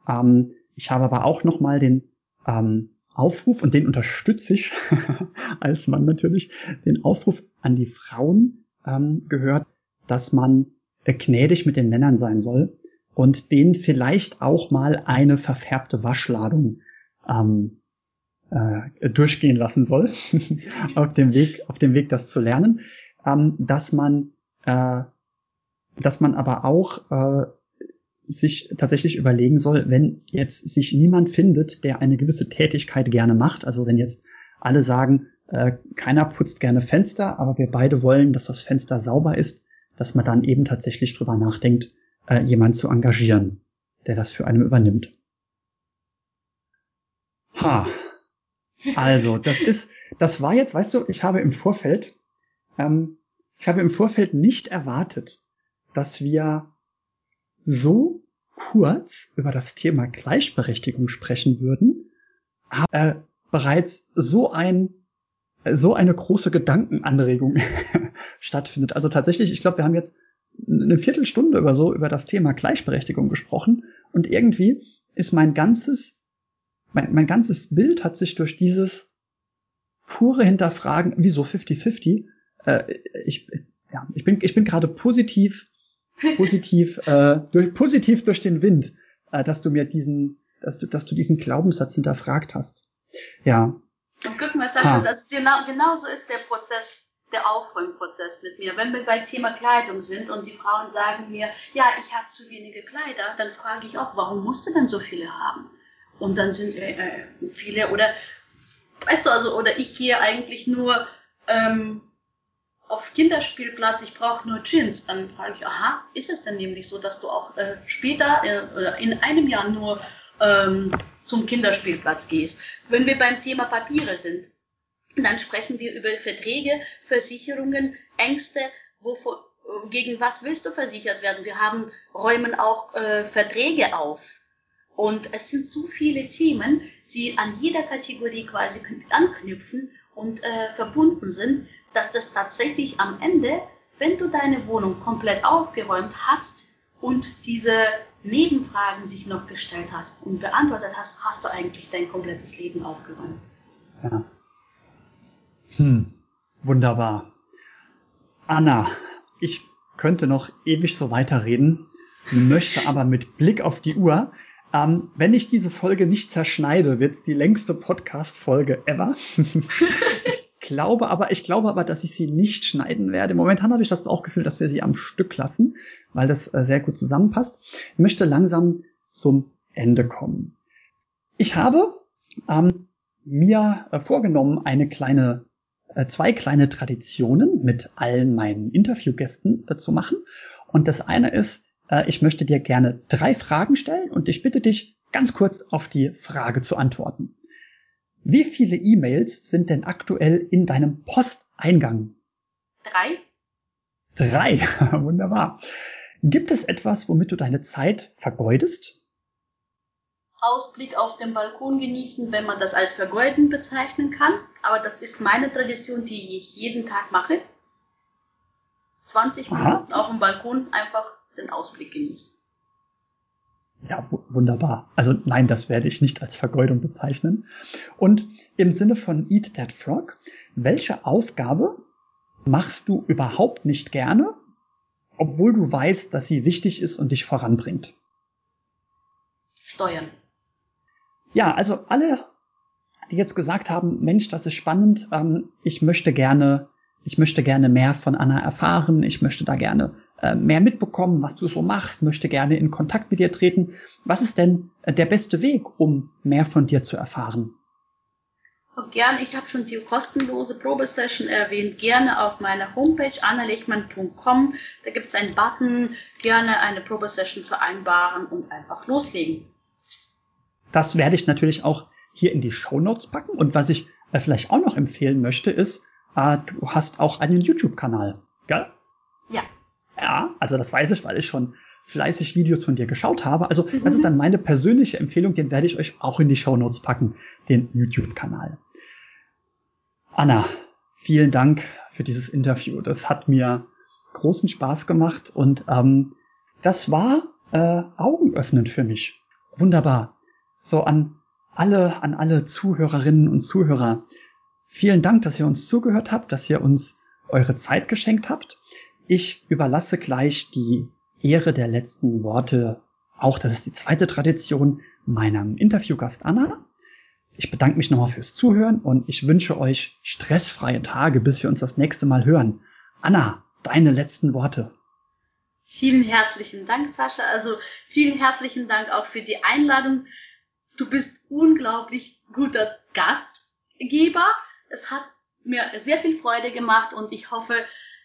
Ähm, ich habe aber auch noch mal den ähm, Aufruf, und den unterstütze ich *laughs* als Mann natürlich, den Aufruf an die Frauen ähm, gehört, dass man äh, gnädig mit den Männern sein soll und denen vielleicht auch mal eine verfärbte Waschladung ähm, äh, durchgehen lassen soll *laughs* auf dem Weg, auf dem Weg, das zu lernen, ähm, dass man, äh, dass man aber auch äh, sich tatsächlich überlegen soll, wenn jetzt sich niemand findet, der eine gewisse Tätigkeit gerne macht, also wenn jetzt alle sagen, äh, keiner putzt gerne Fenster, aber wir beide wollen, dass das Fenster sauber ist, dass man dann eben tatsächlich drüber nachdenkt, äh, jemand zu engagieren, der das für einen übernimmt. Ha. Also, das ist, das war jetzt, weißt du, ich habe im Vorfeld, ähm, ich habe im Vorfeld nicht erwartet, dass wir so kurz über das Thema Gleichberechtigung sprechen würden, aber äh, bereits so ein so eine große Gedankenanregung *laughs* stattfindet. Also tatsächlich, ich glaube, wir haben jetzt eine Viertelstunde über so über das Thema Gleichberechtigung gesprochen und irgendwie ist mein ganzes mein, mein ganzes Bild hat sich durch dieses pure Hinterfragen, wieso 50-50, äh, ich, ja, ich bin, ich bin gerade positiv positiv, *laughs* äh, durch, positiv durch den Wind, äh, dass du mir diesen, dass du, dass du diesen Glaubenssatz hinterfragt hast. Ja. Und guck mal, Sascha, das genau, genauso ist der Prozess, der Aufräumprozess mit mir. Wenn wir bei Thema Kleidung sind und die Frauen sagen mir, ja, ich habe zu wenige Kleider, dann frage ich auch, warum musst du denn so viele haben? Und dann sind äh, äh viele oder, weißt du, also, oder ich gehe eigentlich nur ähm, auf Kinderspielplatz, ich brauche nur Jeans, dann frage ich, aha, ist es denn nämlich so, dass du auch äh, später äh, in einem Jahr nur ähm, zum Kinderspielplatz gehst? Wenn wir beim Thema Papiere sind, dann sprechen wir über Verträge, Versicherungen, Ängste, wovor, gegen was willst du versichert werden? Wir haben, räumen auch äh, Verträge auf. Und es sind so viele Themen, die an jeder Kategorie quasi anknüpfen und äh, verbunden sind, dass das tatsächlich am Ende, wenn du deine Wohnung komplett aufgeräumt hast und diese Nebenfragen sich noch gestellt hast und beantwortet hast, hast du eigentlich dein komplettes Leben aufgeräumt. Ja. Hm, wunderbar. Anna, ich könnte noch ewig so weiterreden, möchte aber mit Blick auf die Uhr, ähm, wenn ich diese Folge nicht zerschneide, wird es die längste Podcast-Folge ever. ich *laughs* *laughs* glaube aber, ich glaube aber, dass ich sie nicht schneiden werde. Momentan habe ich das Bauchgefühl, dass wir sie am Stück lassen, weil das äh, sehr gut zusammenpasst. Ich möchte langsam zum Ende kommen. Ich habe ähm, mir äh, vorgenommen, eine kleine, äh, zwei kleine Traditionen mit allen meinen Interviewgästen äh, zu machen. Und das eine ist, ich möchte dir gerne drei Fragen stellen und ich bitte dich, ganz kurz auf die Frage zu antworten. Wie viele E-Mails sind denn aktuell in deinem Posteingang? Drei. Drei, *laughs* wunderbar. Gibt es etwas, womit du deine Zeit vergeudest? Ausblick auf den Balkon genießen, wenn man das als vergeuden bezeichnen kann. Aber das ist meine Tradition, die ich jeden Tag mache. 20 Minuten Aha. auf dem Balkon einfach den Ausblick genießen. Ja, wunderbar. Also nein, das werde ich nicht als Vergeudung bezeichnen. Und im Sinne von Eat That Frog, welche Aufgabe machst du überhaupt nicht gerne, obwohl du weißt, dass sie wichtig ist und dich voranbringt? Steuern. Ja, also alle, die jetzt gesagt haben, Mensch, das ist spannend, ähm, ich möchte gerne, ich möchte gerne mehr von Anna erfahren, ich möchte da gerne mehr mitbekommen, was du so machst, möchte gerne in Kontakt mit dir treten. Was ist denn äh, der beste Weg, um mehr von dir zu erfahren? Gern, ich habe schon die kostenlose Probesession erwähnt. Gerne auf meiner Homepage annalechmann.com. Da gibt es einen Button, gerne eine Probesession vereinbaren und einfach loslegen. Das werde ich natürlich auch hier in die Show Notes packen. Und was ich äh, vielleicht auch noch empfehlen möchte, ist, äh, du hast auch einen YouTube-Kanal, gell? Ja. Ja, also das weiß ich, weil ich schon fleißig Videos von dir geschaut habe. Also das ist dann meine persönliche Empfehlung, den werde ich euch auch in die Show Notes packen, den YouTube-Kanal. Anna, vielen Dank für dieses Interview. Das hat mir großen Spaß gemacht und ähm, das war äh, augenöffnend für mich. Wunderbar. So an alle, an alle Zuhörerinnen und Zuhörer. Vielen Dank, dass ihr uns zugehört habt, dass ihr uns eure Zeit geschenkt habt. Ich überlasse gleich die Ehre der letzten Worte, auch das ist die zweite Tradition, meinem Interviewgast Anna. Ich bedanke mich nochmal fürs Zuhören und ich wünsche euch stressfreie Tage, bis wir uns das nächste Mal hören. Anna, deine letzten Worte. Vielen herzlichen Dank, Sascha. Also vielen herzlichen Dank auch für die Einladung. Du bist unglaublich guter Gastgeber. Es hat mir sehr viel Freude gemacht und ich hoffe,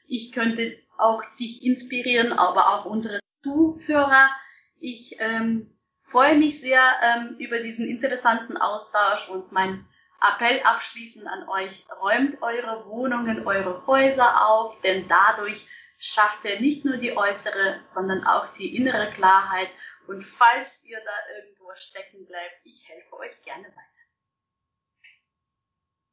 ich könnte auch dich inspirieren, aber auch unsere Zuhörer. Ich ähm, freue mich sehr ähm, über diesen interessanten Austausch und mein Appell abschließend an euch, räumt eure Wohnungen, eure Häuser auf, denn dadurch schafft ihr nicht nur die äußere, sondern auch die innere Klarheit. Und falls ihr da irgendwo stecken bleibt, ich helfe euch gerne weiter.